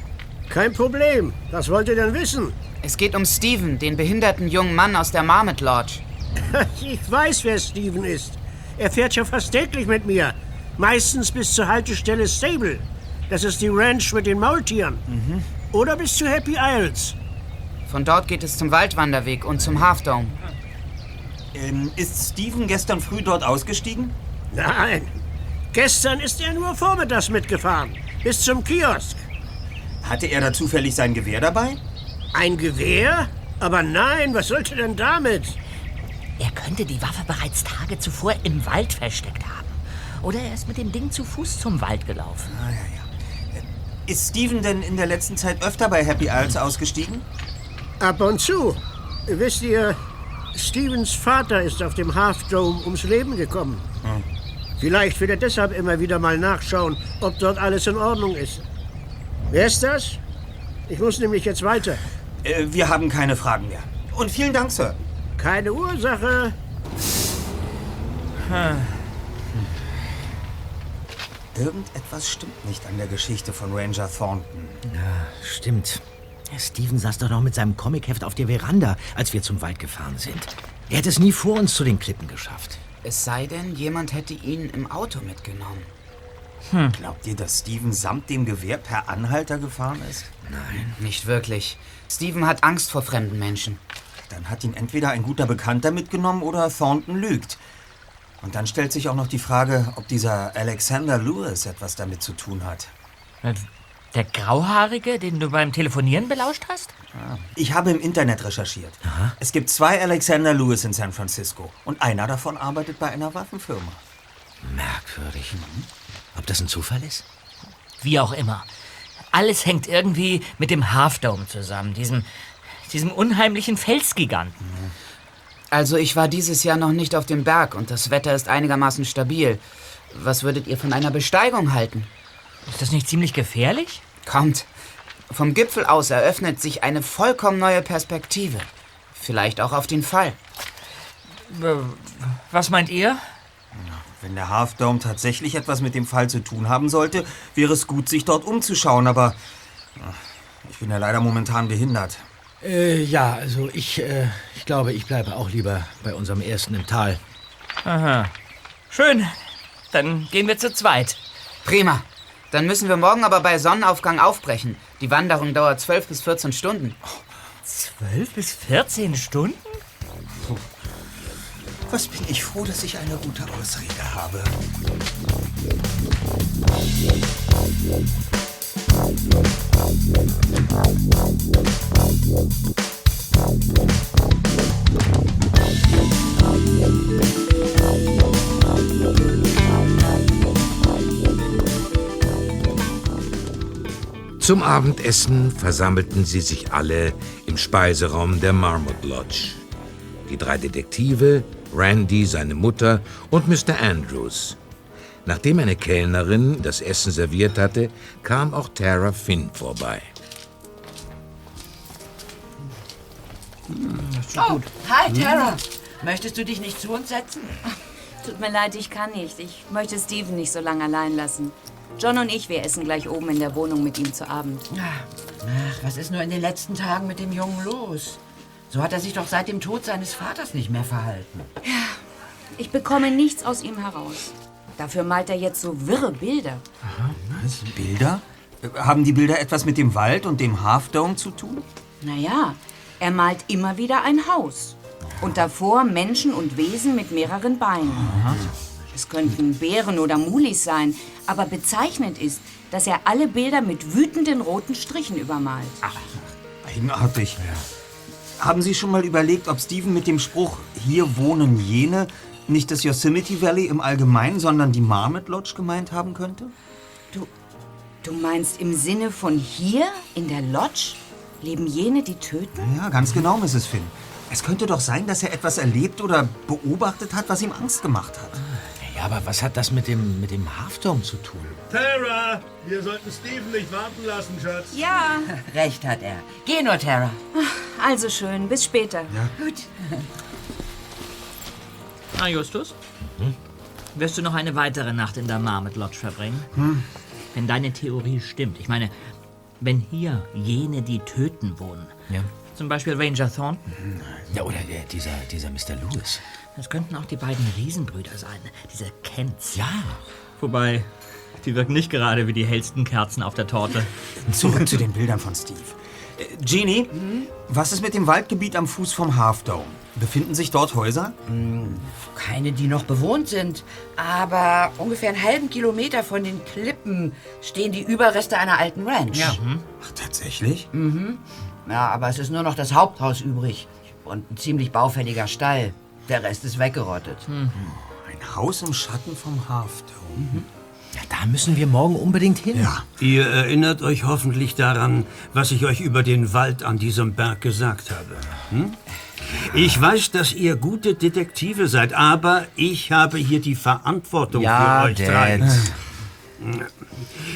Kein Problem. Was wollt ihr denn wissen? Es geht um Steven, den behinderten jungen Mann aus der Marmot Lodge. *laughs* Ich weiß, wer Steven ist. Er fährt ja fast täglich mit mir. Meistens bis zur Haltestelle Stable. Das ist die Ranch mit den Maultieren. Oder bis zu Happy Isles. Von dort geht es zum Waldwanderweg und zum Half Dome. Ähm, ist Steven gestern früh dort ausgestiegen? Nein. Gestern ist er nur vormittags mitgefahren. Bis zum Kiosk. Hatte er da zufällig sein Gewehr dabei? Ein Gewehr? Aber nein, was sollte denn damit? Er könnte die Waffe bereits Tage zuvor im Wald versteckt haben. Oder er ist mit dem Ding zu Fuß zum Wald gelaufen. Ah, ja, ja. Ist Steven denn in der letzten Zeit öfter bei Happy Isles ausgestiegen? Ab und zu. Wisst ihr, Stevens Vater ist auf dem Half Dome ums Leben gekommen. Vielleicht will er deshalb immer wieder mal nachschauen, ob dort alles in Ordnung ist. Wer ist das? Ich muss nämlich jetzt weiter. Äh, wir haben keine Fragen mehr. Und vielen Dank, Sir. Keine Ursache. Irgendetwas stimmt nicht an der Geschichte von Ranger Thornton. Ja, stimmt. Steven saß doch noch mit seinem Comicheft auf der Veranda, als wir zum Wald gefahren sind. Er hätte es nie vor uns zu den Klippen geschafft. Es sei denn, jemand hätte ihn im Auto mitgenommen. Glaubt ihr, dass Steven samt dem Gewehr per Anhalter gefahren ist? Nein. Nicht wirklich. Steven hat Angst vor fremden Menschen. Dann hat ihn entweder ein guter Bekannter mitgenommen oder Thornton lügt. Und dann stellt sich auch noch die Frage, ob dieser Alexander Lewis etwas damit zu tun hat. Der Grauhaarige, den du beim Telefonieren belauscht hast? Ich habe im Internet recherchiert. Es gibt zwei Alexander Lewis in San Francisco. Und einer davon arbeitet bei einer Waffenfirma. Merkwürdig. Ob das ein Zufall ist? Wie auch immer. Alles hängt irgendwie mit dem Half Dome zusammen, diesem, diesem unheimlichen Felsgiganten. Also ich war dieses Jahr noch nicht auf dem Berg und das Wetter ist einigermaßen stabil. Was würdet ihr von einer Besteigung halten? Ist das nicht ziemlich gefährlich? Kommt. Vom Gipfel aus eröffnet sich eine vollkommen neue Perspektive. Vielleicht auch auf den Fall. Was meint ihr? Wenn der Half Dome tatsächlich etwas mit dem Fall zu tun haben sollte, wäre es gut, sich dort umzuschauen, aber ach, ich bin ja leider momentan behindert. Äh, ja, also ich, äh, ich glaube, ich bleibe auch lieber bei unserem ersten im Tal. Aha. Schön. Dann gehen wir zu zweit. Prima. Dann müssen wir morgen aber bei Sonnenaufgang aufbrechen. Die Wanderung dauert 12 bis 14 Stunden. 12 bis 14 Stunden? Was bin ich froh, dass ich eine gute Ausrede habe. Zum Abendessen versammelten sie sich alle im Speiseraum der Marmot Lodge. Die drei Detektive, Randy, seine Mutter und Mr. Andrews. Nachdem eine Kellnerin das Essen serviert hatte, kam auch Tara Finn vorbei. Oh, hi, Tara. Möchtest du dich nicht zu uns setzen? Tut mir leid, ich kann nicht. Ich möchte Steven nicht so lange allein lassen. John und ich, wir essen gleich oben in der Wohnung mit ihm zu Abend. Ach, was ist nur in den letzten Tagen mit dem Jungen los? So hat er sich doch seit dem Tod seines Vaters nicht mehr verhalten. Ich bekomme nichts aus ihm heraus. Dafür malt er jetzt so wirre Bilder. Was? Bilder? Haben die Bilder etwas mit dem Wald und dem Half Dome zu tun? Naja, er malt immer wieder ein Haus. Und davor Menschen und Wesen mit mehreren Beinen. Es könnten Bären oder Mulis sein, aber bezeichnend ist, dass er alle Bilder mit wütenden roten Strichen übermalt. Eigenartig. Haben Sie schon mal überlegt, ob Steven mit dem Spruch Hier wohnen jene nicht das Yosemite Valley im Allgemeinen, sondern die Marmot Lodge gemeint haben könnte? Du, du meinst im Sinne von hier in der Lodge leben jene, die töten? Ja, ganz genau, Mrs. Finn. Es könnte doch sein, dass er etwas erlebt oder beobachtet hat, was ihm Angst gemacht hat. Ja, aber was hat das mit dem, mit dem Halfdome zu tun? Tara, wir sollten Steven nicht warten lassen, Schatz. Ja. *laughs* Recht hat er. Geh nur, Tara. Also schön, bis später. Gut. Na, Justus? Wirst du noch eine weitere Nacht in der Marmot Lodge verbringen? Hm. Wenn deine Theorie stimmt. Ich meine, wenn hier jene, die töten, wohnen. Ja. Zum Beispiel Ranger Thornton. Ja, oder der, dieser, dieser Mr. Lewis. Das könnten auch die beiden Riesenbrüder sein. Diese Kents. Ja. Wobei, die wirken nicht gerade wie die hellsten Kerzen auf der Torte. *laughs* Zurück zu den Bildern von Steve. Äh, Jeannie, was ist mit dem Waldgebiet am Fuß vom Half Dome? Befinden sich dort Häuser? Keine, die noch bewohnt sind. Aber ungefähr einen halben Kilometer von den Klippen stehen die Überreste einer alten Ranch. Ja. Ach, tatsächlich? Mhm. Ja, aber es ist nur noch das Haupthaus übrig. Und ein ziemlich baufälliger Stall. Der Rest ist weggerottet. Ein Haus im Schatten vom Half Dome. Ja, da müssen wir morgen unbedingt hin. Ja. Ihr erinnert euch hoffentlich daran, was ich euch über den Wald an diesem Berg gesagt habe. Hm? Ich weiß, dass ihr gute Detektive seid, aber ich habe hier die Verantwortung Ja, für euch Dad. drei.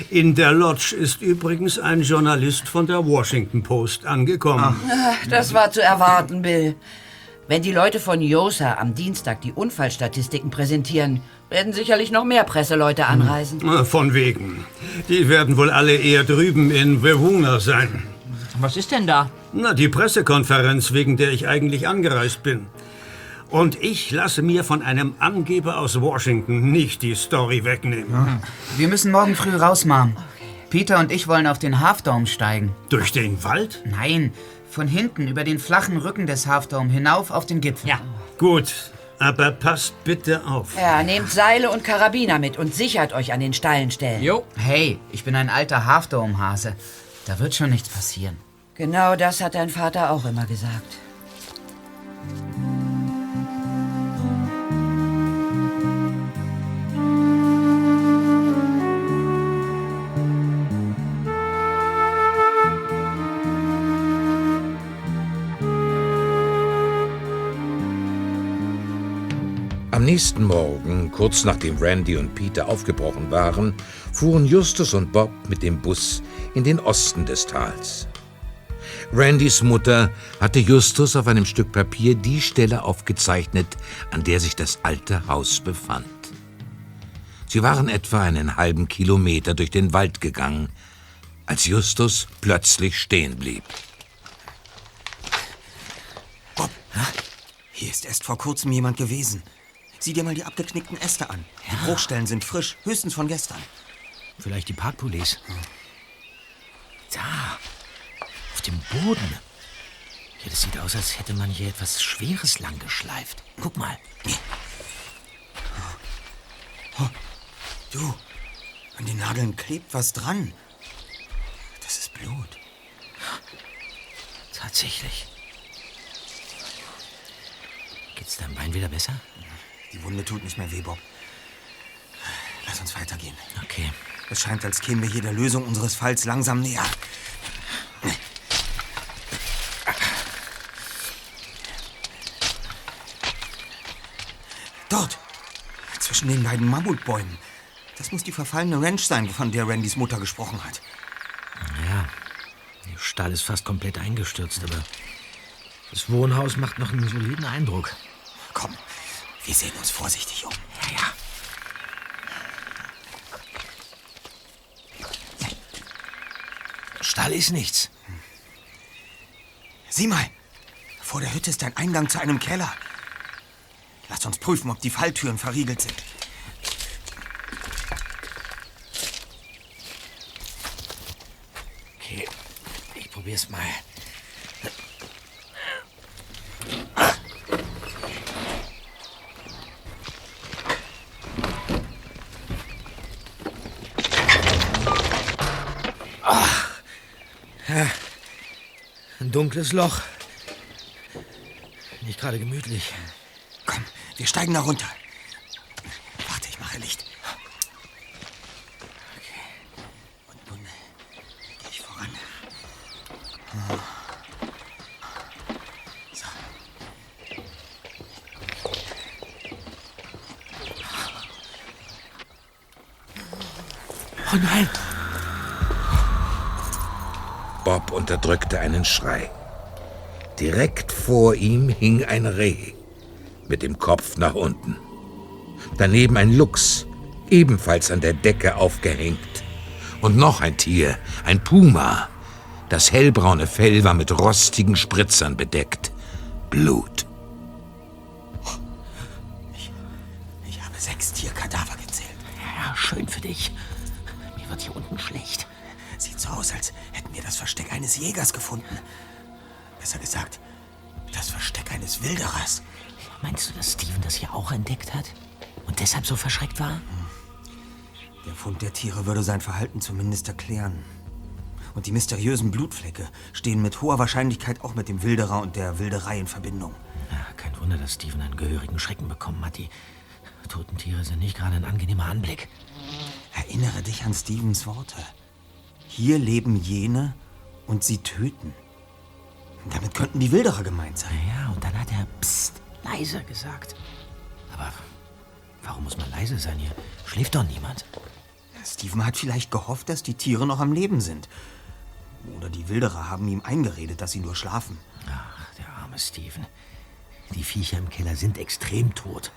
In der Lodge ist übrigens ein Journalist von der Washington Post angekommen. Ach, Das war zu erwarten, Bill. Wenn die Leute von Yosa am Dienstag die Unfallstatistiken präsentieren, werden sicherlich noch mehr Presseleute anreisen. Äh, Von wegen. Die werden wohl alle eher drüben in Verona sein. Was ist denn da? Na, die Pressekonferenz, wegen der ich eigentlich angereist bin. Und ich lasse mir von einem Angeber aus Washington nicht die Story wegnehmen. Wir müssen morgen früh raus, Mom. Peter und ich wollen auf den Half Dome steigen. Durch den Wald? Nein, von hinten über den flachen Rücken des Half Dome hinauf auf den Gipfel. Ja. Gut, Aber passt bitte auf. Ja, nehmt Seile und Karabiner mit und sichert euch an den steilen Stellen. Jo. Hey, ich bin ein alter Halfdome-Hase. Da wird schon nichts passieren. Genau das hat dein Vater auch immer gesagt. Am nächsten Morgen, kurz nachdem Randy und Peter aufgebrochen waren, fuhren Justus und Bob mit dem Bus in den Osten des Tals. Randys Mutter hatte Justus auf einem Stück Papier die Stelle aufgezeichnet, an der sich das alte Haus befand. Sie waren etwa einen halben Kilometer durch den Wald gegangen, als Justus plötzlich stehen blieb. Hier ist erst vor kurzem jemand gewesen. Sieh dir mal die abgeknickten Äste an. Die Bruchstellen sind frisch, höchstens von gestern. Vielleicht die Parkpolice. Da, auf dem Boden. Ja, das sieht aus, als hätte man hier etwas Schweres lang geschleift. Guck mal. Du, an den Nadeln klebt was dran. Das ist Blut. Tatsächlich. Geht's deinem Bein wieder besser? Die Wunde tut nicht mehr weh, Bob. Lass uns weitergehen. Okay. Es scheint, als kämen wir hier der Lösung unseres Falls langsam näher. Dort, zwischen den beiden Mammutbäumen. Das muss die verfallene Ranch sein, von der Randys Mutter gesprochen hat. Ja, der Stall ist fast komplett eingestürzt, aber das Wohnhaus macht noch einen soliden Eindruck. Komm, wir sehen uns vorsichtig um. Ja, ja. Stall ist nichts. Sieh mal, vor der Hütte ist ein Eingang zu einem Keller. Lass uns prüfen, ob die Falltüren verriegelt sind. Okay, ich probier's mal. Dunkles Loch. Nicht gerade gemütlich. Komm, wir steigen da runter. Warte, ich mache Licht. Okay. Und nun gehe ich voran. Ah. So. Oh nein! Bob unterdrückte einen Schrei. Direkt vor ihm hing ein Reh mit dem Kopf nach unten. Daneben ein Luchs, ebenfalls an der Decke aufgehängt. Und noch ein Tier, ein Puma. Das hellbraune Fell war mit rostigen Spritzern bedeckt. Blut. Ich habe sechs Tierkadaver gezählt. Ja, schön für dich. Eines Jägers gefunden. Besser gesagt, das Versteck eines Wilderers. Meinst du, dass Steven das hier auch entdeckt hat? Und deshalb so verschreckt war? Der Fund der Tiere würde sein Verhalten zumindest erklären. Und die mysteriösen Blutflecke stehen mit hoher Wahrscheinlichkeit auch mit dem Wilderer und der Wilderei in Verbindung. Ja, kein Wunder, dass Steven einen gehörigen Schrecken bekommen hat. Die toten Tiere sind nicht gerade ein angenehmer Anblick. Erinnere dich an Stevens Worte. Hier leben jene und sie töten. Damit könnten die Wilderer gemeint sein. Ja, und dann hat er Psst leise gesagt. Aber warum muss man leise sein? Hier schläft doch niemand. Steven hat vielleicht gehofft, dass die Tiere noch am Leben sind. Oder die Wilderer haben ihm eingeredet, dass sie nur schlafen. Ach, der arme Steven. Die Viecher im Keller sind extrem tot.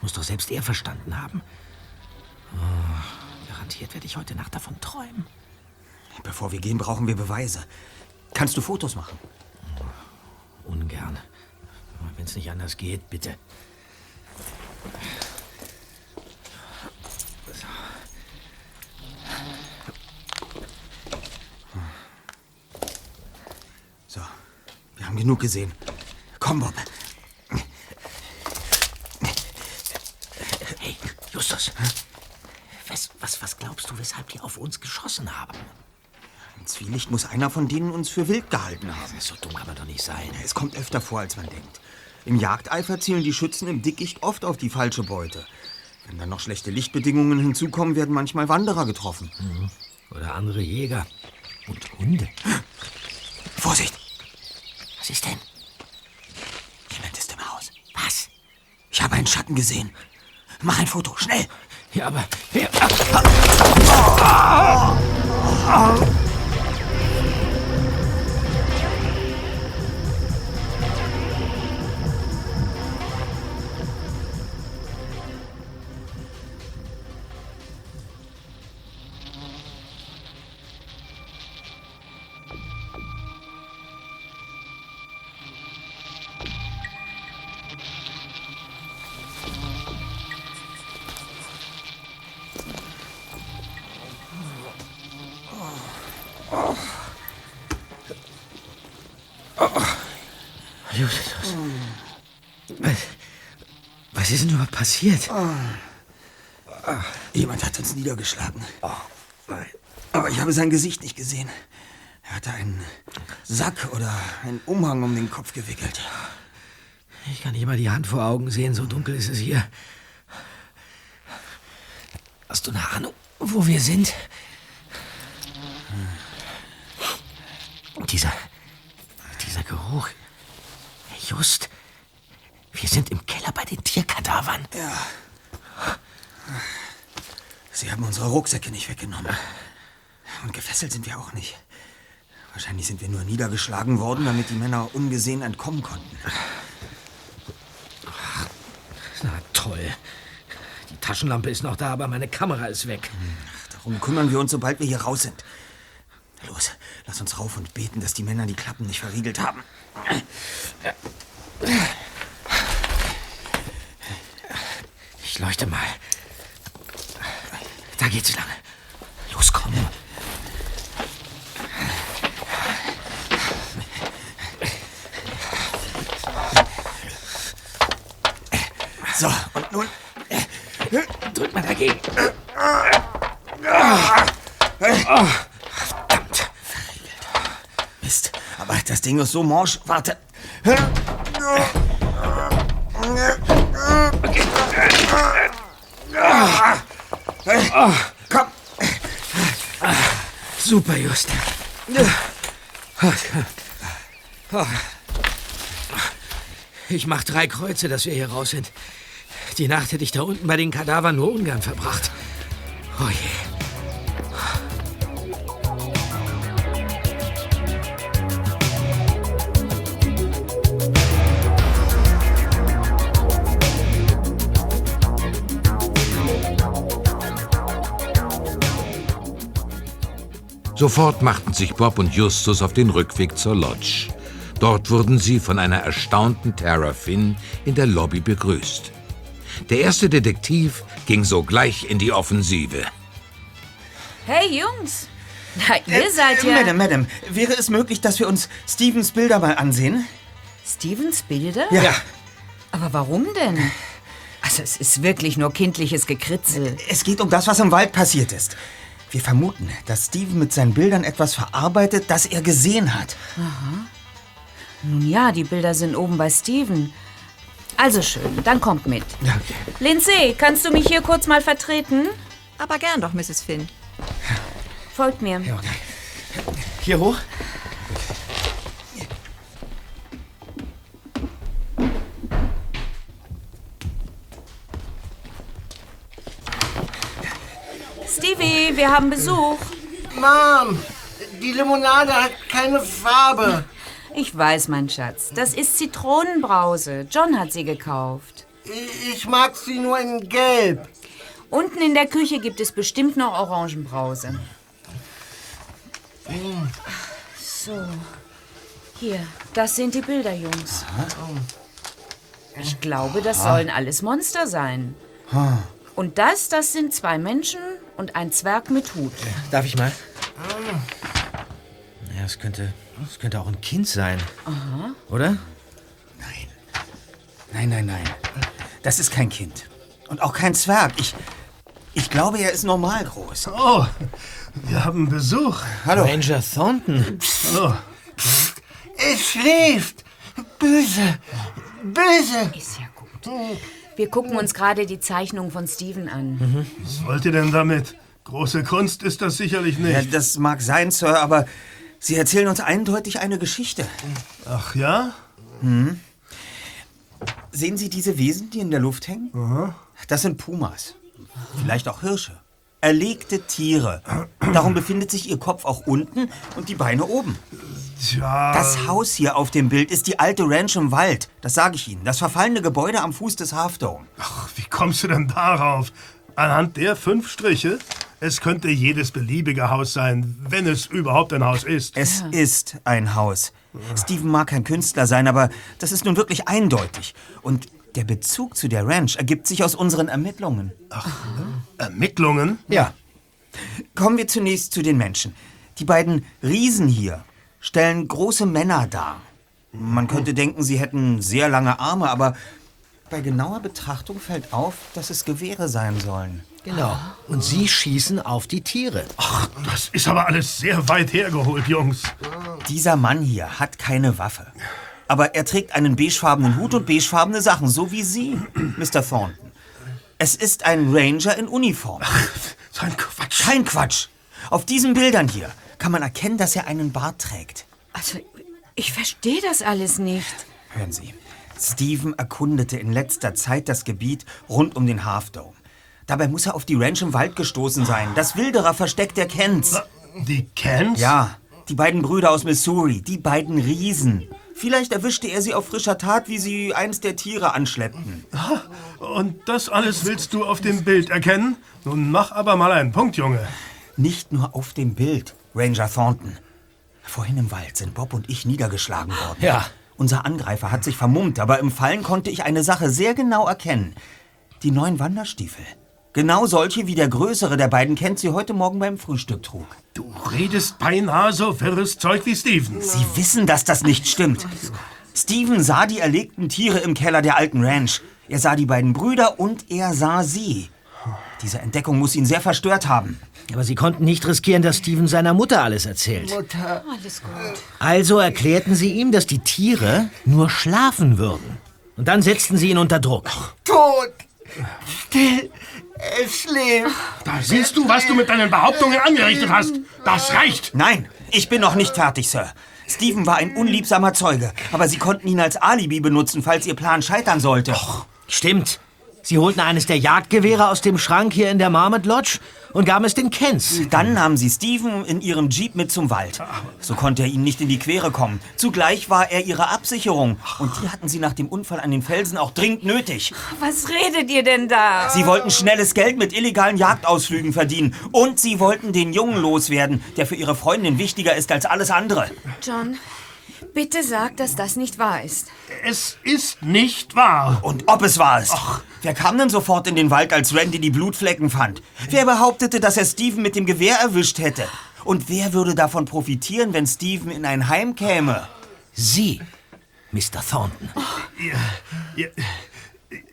Muss doch selbst er verstanden haben. Oh, garantiert werde ich heute Nacht davon träumen. Bevor wir gehen, brauchen wir Beweise. Kannst du Fotos machen? Ungern. Wenn es nicht anders geht, bitte. So, wir haben genug gesehen. Komm, Bob. Justus. Was, was, was glaubst du, weshalb die auf uns geschossen haben? Zwielicht muss einer von denen uns für wild gehalten haben. So dumm kann man doch nicht sein. Es kommt öfter vor, als man denkt. Im Jagdeifer zielen die Schützen im Dickicht oft auf die falsche Beute. Wenn dann noch schlechte Lichtbedingungen hinzukommen, werden manchmal Wanderer getroffen. Mhm. Oder andere Jäger. Und Hunde. *gasps* Vorsicht! Was ist denn? Jemand ist im Haus. Was? Ich habe einen Schatten gesehen. Mach ein Foto, schnell! Ja, aber wer. Justus. *laughs* passiert? Jemand hat uns niedergeschlagen. Oh, nein. Aber ich habe sein Gesicht nicht gesehen. Er hatte einen Sack oder einen Umhang um den Kopf gewickelt. Ich kann nicht mal die Hand vor Augen sehen, so dunkel ist es hier. Hast du eine Ahnung, wo wir sind? Dieser. dieser Geruch. Just. Wir sind im Keller bei den Tierkadavern. Ja. Sie haben unsere Rucksäcke nicht weggenommen. Und gefesselt sind wir auch nicht. Wahrscheinlich sind wir nur niedergeschlagen worden, damit die Männer ungesehen entkommen konnten. Na toll. Die Taschenlampe ist noch da, aber meine Kamera ist weg. Darum kümmern wir uns, sobald wir hier raus sind. Los, lass uns rauf und beten, dass die Männer die Klappen nicht verriegelt haben. Ich leuchte mal. Da geht's lang. Los, komm. So, und nun Drück mal dagegen. Verdammt. Mist, aber das Ding ist so morsch. Warte. Komm. Super, Just. Ich mach drei Kreuze, dass wir hier raus sind. Die Nacht hätte ich da unten bei den Kadavern nur ungern verbracht. Oh je. Sofort machten sich Bob und Justus auf den Rückweg zur Lodge. Dort wurden sie von einer erstaunten Tara Finn in der Lobby begrüßt. Der erste Detektiv ging sogleich in die Offensive. Hey, Jungs. Na, ihr seid ja... Madame, Madame, wäre es möglich, dass wir uns Stevens Bilder mal ansehen? Stevens Bilder? Ja. Aber warum denn? Also, es ist wirklich nur kindliches Gekritzel. Es geht um das, was im Wald passiert ist. Wir vermuten, dass Steven mit seinen Bildern etwas verarbeitet, das er gesehen hat. Aha. Nun ja, die Bilder sind oben bei Steven. Also schön, dann kommt mit. Okay. Lindsay, kannst du mich hier kurz mal vertreten? Aber gern doch, Mrs. Finn. Folgt mir. Hier hoch? Stevie, wir haben Besuch. Mom, die Limonade hat keine Farbe. Ich weiß, mein Schatz. Das ist Zitronenbrause. John hat sie gekauft. Ich mag sie nur in Gelb. Unten in der Küche gibt es bestimmt noch Orangenbrause. So. Hier, das sind die Bilder, Jungs. Ich glaube, das sollen alles Monster sein. Und das, das sind zwei Menschen und ein Zwerg mit Hut. Darf ich mal? Ja, es könnte, es könnte auch ein Kind sein, Aha. oder? Nein, nein, nein. Das ist kein Kind. Und auch kein Zwerg. Ich, Ich glaube, er ist normal groß. Oh, wir haben Besuch. Hallo. Ranger Thornton. Hallo. Es schläft. Böse. Böse. Ist ja gut. Wir gucken uns gerade die Zeichnung von Steven an. Was wollt ihr denn damit? Große Kunst ist das sicherlich nicht. Ja, das mag sein, Sir, aber Sie erzählen uns eindeutig eine Geschichte. Ach ja? Hm. Sehen Sie diese Wesen, die in der Luft hängen? Aha. Das sind Pumas. Vielleicht auch Hirsche. Erlegte Tiere. Darum befindet sich ihr Kopf auch unten und die Beine oben. Tja. Das Haus hier auf dem Bild ist die alte Ranch im Wald. Das sage ich Ihnen. Das verfallene Gebäude am Fuß des Half Dome. Ach, wie kommst du denn darauf? Anhand der fünf Striche? Es könnte jedes beliebige Haus sein, wenn es überhaupt ein Haus ist. Es ist ein Haus. Steven mag kein Künstler sein, aber das ist nun wirklich eindeutig. Und der Bezug zu der Ranch ergibt sich aus unseren Ermittlungen. Ach, Ermittlungen? Ja. Kommen wir zunächst zu den Menschen. Die beiden Riesen hier stellen große Männer dar. Man könnte denken, sie hätten sehr lange Arme, aber bei genauer Betrachtung fällt auf, dass es Gewehre sein sollen. Genau. Und sie schießen auf die Tiere. Ach, das ist aber alles sehr weit hergeholt, Jungs. Dieser Mann hier hat keine Waffe. Aber er trägt einen beigefarbenen Hut und beigefarbene Sachen, so wie Sie, Mr. Thornton. Es ist ein Ranger in Uniform. so ein Quatsch. Kein Quatsch. Auf diesen Bildern hier kann man erkennen, dass er einen Bart trägt. Also, ich verstehe das alles nicht. Hören Sie. Steven erkundete in letzter Zeit das Gebiet rund um den Half Dome. Dabei muss er auf die Ranch im Wald gestoßen sein. Das Wilderer-Versteck der Kents. Die Kents? Ja, die beiden Brüder aus Missouri, die beiden Riesen. Vielleicht erwischte er sie auf frischer Tat, wie sie eins der Tiere anschleppten. Und das alles willst du auf dem Bild erkennen? Nun mach aber mal einen Punkt, Junge. Nicht nur auf dem Bild, Ranger Thornton. Vorhin im Wald sind Bob und ich niedergeschlagen worden. Ja. Unser Angreifer hat sich vermummt, aber im Fallen konnte ich eine Sache sehr genau erkennen. Die neuen Wanderstiefel. Genau solche, wie der größere der beiden kennt sie heute Morgen beim Frühstück trug. Du redest beinahe so wirres Zeug wie Steven. Sie wissen, dass das nicht stimmt. Steven sah die erlegten Tiere im Keller der alten Ranch. Er sah die beiden Brüder und er sah sie. Diese Entdeckung muss ihn sehr verstört haben. Aber sie konnten nicht riskieren, dass Steven seiner Mutter alles erzählt. Mutter. Alles gut. Also erklärten sie ihm, dass die Tiere nur schlafen würden. Und dann setzten sie ihn unter Druck. Tot. Still. Es schläft. Da siehst du, was du mit deinen Behauptungen angerichtet hast. Das reicht. Nein, ich bin noch nicht fertig, Sir. Steven war ein unliebsamer Zeuge, aber Sie konnten ihn als Alibi benutzen, falls Ihr Plan scheitern sollte. Stimmt. Sie holten eines der Jagdgewehre aus dem Schrank hier in der Marmot Lodge und gaben es den Kens. Dann nahmen sie Steven in ihrem Jeep mit zum Wald. So konnte er ihnen nicht in die Quere kommen. Zugleich war er ihre Absicherung. Und die hatten sie nach dem Unfall an den Felsen auch dringend nötig. Was redet ihr denn da? Sie wollten schnelles Geld mit illegalen Jagdausflügen verdienen. Und sie wollten den Jungen loswerden, der für ihre Freundin wichtiger ist als alles andere. John, bitte sag, dass das nicht wahr ist. Es ist nicht wahr. Und ob es wahr ist. Wer kam denn sofort in den Wald, als Randy die Blutflecken fand? Wer behauptete, dass er Steven mit dem Gewehr erwischt hätte? Und wer würde davon profitieren, wenn Steven in ein Heim käme? Sie, Mr. Thornton. Ihr, ihr,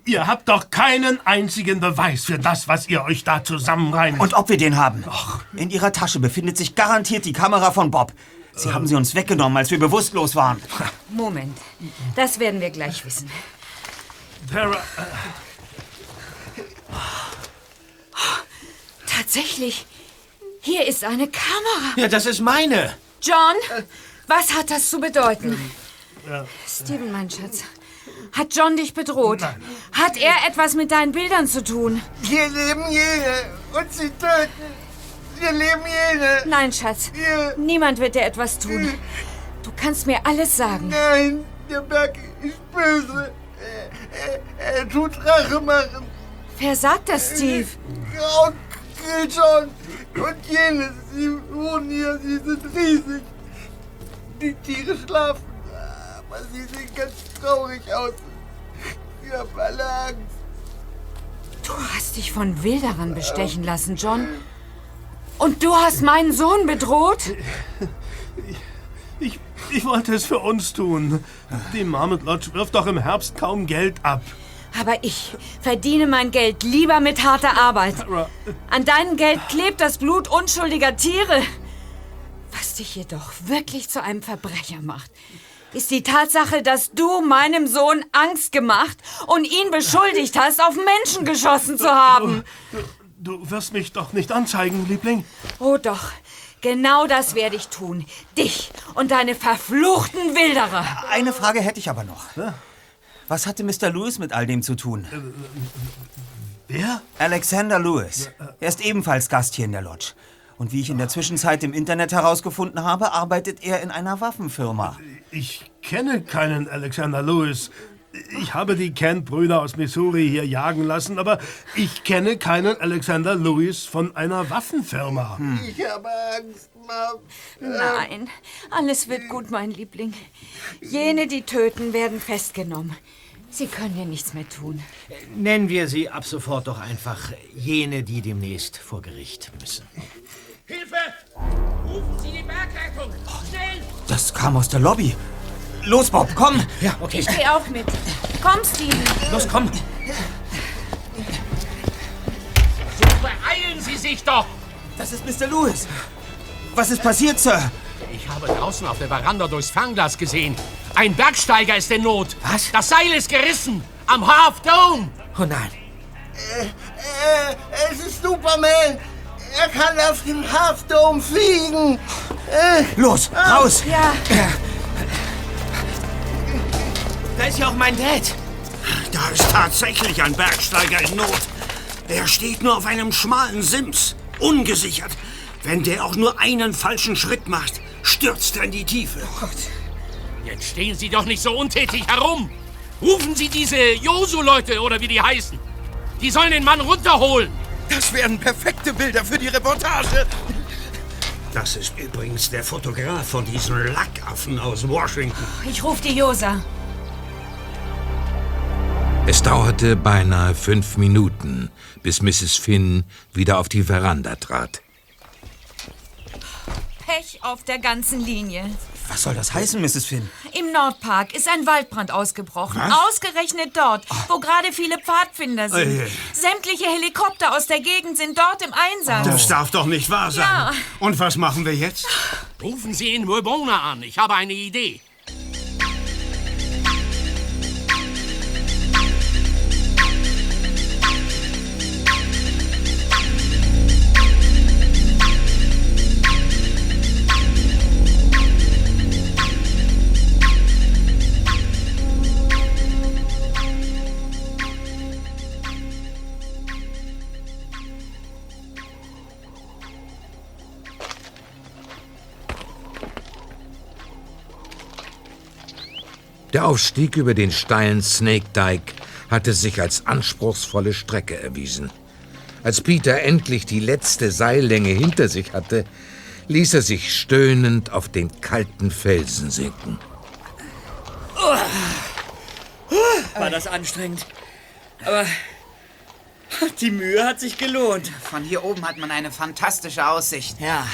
ihr habt doch keinen einzigen Beweis für das, was ihr euch da zusammenreimt. Und ob wir den haben? In ihrer Tasche befindet sich garantiert die Kamera von Bob. Sie haben sie uns weggenommen, als wir bewusstlos waren. Moment, das werden wir gleich wissen. Tara, Tatsächlich, hier ist eine Kamera. Ja, das ist meine. John, was hat das zu bedeuten? Ja. Steven, mein Schatz, hat John dich bedroht? Hat er etwas mit deinen Bildern zu tun? Hier leben jene und sie töten. Hier leben jene. Nein, Schatz, Ja. niemand wird dir etwas tun. Du kannst mir alles sagen. Nein, der Berg ist böse. Er, er, er tut Rache machen. Wer sagt das, Steve? Onkel John und jene, sie wohnen hier, sie sind riesig. Die Tiere schlafen, aber sie sehen ganz traurig aus. Sie haben alle Angst. Du hast dich von Wilderern bestechen lassen, John. Und du hast meinen Sohn bedroht? ich, ich wollte es für uns tun. Die Marmot Lodge wirft doch im Herbst kaum Geld ab. Aber ich verdiene mein Geld lieber mit harter Arbeit. An deinem Geld klebt das Blut unschuldiger Tiere. Was dich jedoch wirklich zu einem Verbrecher macht, ist die Tatsache, dass du meinem Sohn Angst gemacht und ihn beschuldigt hast, auf Menschen geschossen zu haben. Du, wirst mich doch nicht anzeigen, Liebling. Oh doch, genau das werde ich tun. Dich und deine verfluchten Wilderer. Eine Frage hätte ich aber noch. Was hatte Mr. Lewis mit all dem zu tun? Wer? Alexander Lewis. Er ist ebenfalls Gast hier in der Lodge. Und wie ich in der Zwischenzeit im Internet herausgefunden habe, arbeitet er in einer Waffenfirma. Ich kenne keinen Alexander Lewis. Ich habe die Kent-Brüder aus Missouri hier jagen lassen, aber ich kenne keinen Alexander Lewis von einer Waffenfirma. Ich habe Angst, Mom. Nein, alles wird gut, mein Liebling. Jene, die töten, werden festgenommen. Sie können mir nichts mehr tun. Nennen wir sie ab sofort doch einfach jene, die demnächst vor Gericht müssen. Hilfe! Rufen Sie die Bergrettung! Schnell! Das kam aus der Lobby. Los, Bob, komm! Ja, okay. Ich geh auch mit. Komm, Steven. Los, komm! So beeilen Sie sich doch! Das ist Mr. Lewis. Was ist passiert, Sir? Ich habe draußen auf der Veranda durchs Fernglas gesehen. Ein Bergsteiger ist in Not. Was? Das Seil ist gerissen. Am Half Dome. Oh nein. Äh, es ist Superman. Er kann auf dem Half Dome fliegen. Äh, Los, raus! Ja, Da ist ja auch mein Dad. Da ist tatsächlich ein Bergsteiger in Not. Er steht nur auf einem schmalen Sims, ungesichert. Wenn der auch nur einen falschen Schritt macht, stürzt er in die Tiefe. Jetzt stehen Sie doch nicht so untätig herum. Rufen Sie diese Josu-Leute oder wie die heißen. Die sollen den Mann runterholen. Das wären perfekte Bilder für die Reportage. Das ist übrigens der Fotograf von diesen Lackaffen aus Washington. ich ruf die Josa. Es dauerte beinahe fünf Minuten, bis Mrs. Finn wieder auf die Veranda trat. Pech auf der ganzen Linie. Was soll das heißen, Mrs. Finn? Im Nordpark ist ein Waldbrand ausgebrochen. Was? Ausgerechnet dort, wo gerade viele Pfadfinder sind. Ei. Sämtliche Helikopter aus der Gegend sind dort im Einsatz. Das darf doch nicht wahr sein. Ja. Und was machen wir jetzt? Rufen Sie in Webona an. Ich habe eine Idee. Der Aufstieg über den steilen Snake Dyke hatte sich als anspruchsvolle Strecke erwiesen. Als Peter endlich die letzte Seillänge hinter sich hatte, ließ er sich stöhnend auf den kalten Felsen sinken. War das anstrengend. Aber die Mühe hat sich gelohnt. Von hier oben hat man eine fantastische Aussicht. Ja.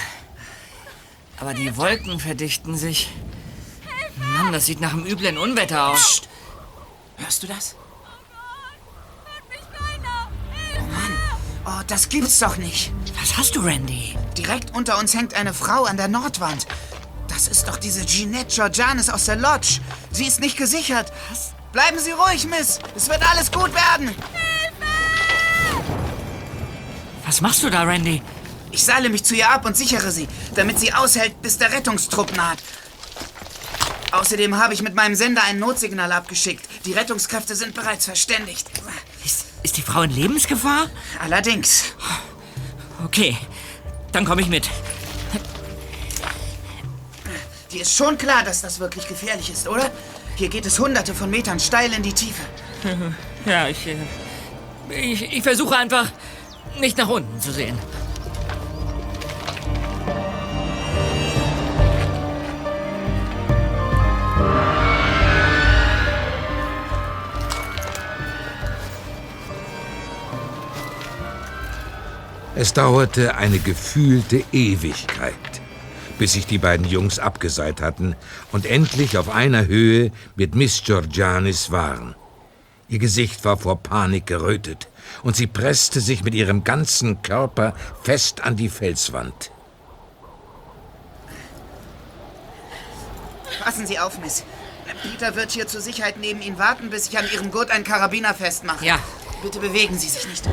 Aber die Wolken verdichten sich. Mann, das sieht nach einem üblen Unwetter aus. Hörst du das? Oh Mann, oh, das gibt's doch nicht. Was hast du, Randy? Direkt unter uns hängt eine Frau an der Nordwand. Das ist doch diese Jeanette Georgianis aus der Lodge. Sie ist nicht gesichert. Was? Bleiben Sie ruhig, Miss. Es wird alles gut werden. Was machst du da, Randy? Ich seile mich zu ihr ab und sichere sie, damit sie aushält, bis der Rettungstrupp naht. Außerdem habe ich mit meinem Sender ein Notsignal abgeschickt. Die Rettungskräfte sind bereits verständigt. Ist, ist die Frau in Lebensgefahr? Allerdings. Okay, dann komme ich mit. Dir ist schon klar, dass das wirklich gefährlich ist, oder? Hier geht es hunderte von Metern steil in die Tiefe. *laughs* Ja, ich, äh, ich, ich versuche einfach nicht nach unten zu sehen. Es dauerte eine gefühlte Ewigkeit, bis sich die beiden Jungs abgeseilt hatten und endlich auf einer Höhe mit Miss Georgianis waren. Ihr Gesicht war vor Panik gerötet und sie presste sich mit ihrem ganzen Körper fest an die Felswand. Passen Sie auf, Miss. Peter wird hier zur Sicherheit neben Ihnen warten, bis ich an Ihrem Gurt einen Karabiner festmache. Ja. Bitte bewegen Sie sich nicht.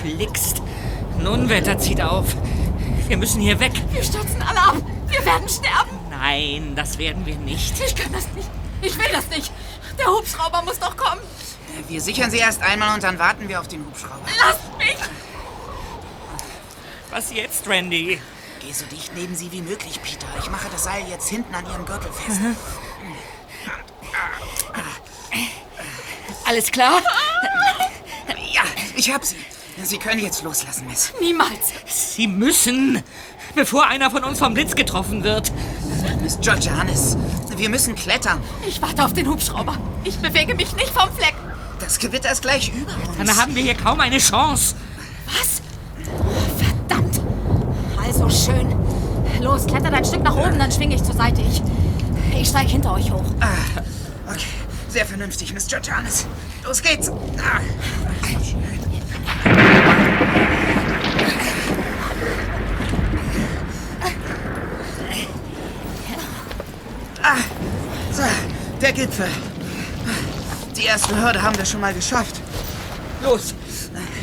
Verflixt. Ein Unwetter zieht auf. Wir müssen hier weg. Wir stürzen alle ab. Wir werden sterben. Nein, das werden wir nicht. Ich kann das nicht. Ich will das nicht. Der Hubschrauber muss doch kommen. Wir sichern Sie erst einmal und dann warten wir auf den Hubschrauber. Lasst mich! Was jetzt, Randy? Geh so dicht neben Sie wie möglich, Peter. Ich mache das Seil jetzt hinten an Ihrem Gürtel fest. Alles klar? Ja, ich hab Sie. Sie können jetzt loslassen, Miss. Niemals. Sie müssen, bevor einer von uns vom Blitz getroffen wird. Miss Georgianis, wir müssen klettern. Ich warte auf den Hubschrauber. Ich bewege mich nicht vom Fleck. Das Gewitter ist gleich über uns. Dann haben wir hier kaum eine Chance. Was? Schön. Los, klettert ein Stück nach oben, dann schwinge ich zur Seite. Ich, ich steige hinter euch hoch. Ah, okay. Sehr vernünftig, Miss Georgianis. Los geht's. Ah. Ah, so, der Gipfel. Die erste Hürde haben wir schon mal geschafft. Los.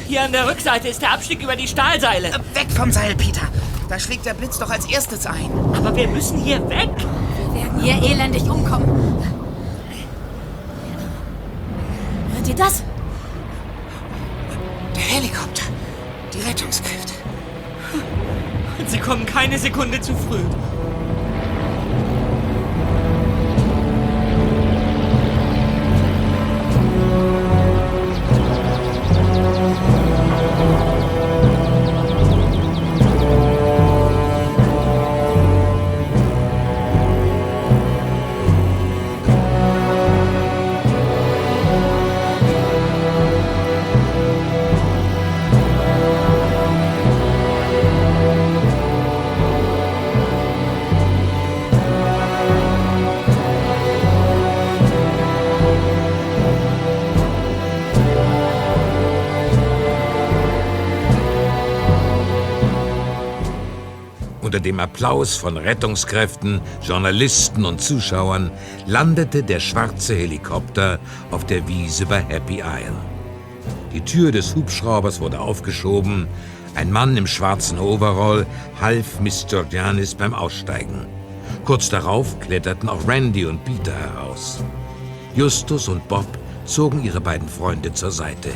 Hier an der Rückseite ist der Abstieg über die Stahlseile. Weg vom Seil, Peter. Da schlägt der Blitz doch als erstes ein. Aber wir müssen hier weg. Wir werden hier elendig umkommen. Hört ihr das? Der Helikopter. Die Rettungskräfte. Sie kommen keine Sekunde zu früh. Dem Applaus von Rettungskräften, Journalisten und Zuschauern landete der schwarze Helikopter auf der Wiese bei Happy Isle. Die Tür des Hubschraubers wurde aufgeschoben. Ein Mann im schwarzen Overall half Miss Georgianis beim Aussteigen. Kurz darauf kletterten auch Randy und Peter heraus. Justus und Bob zogen ihre beiden Freunde zur Seite.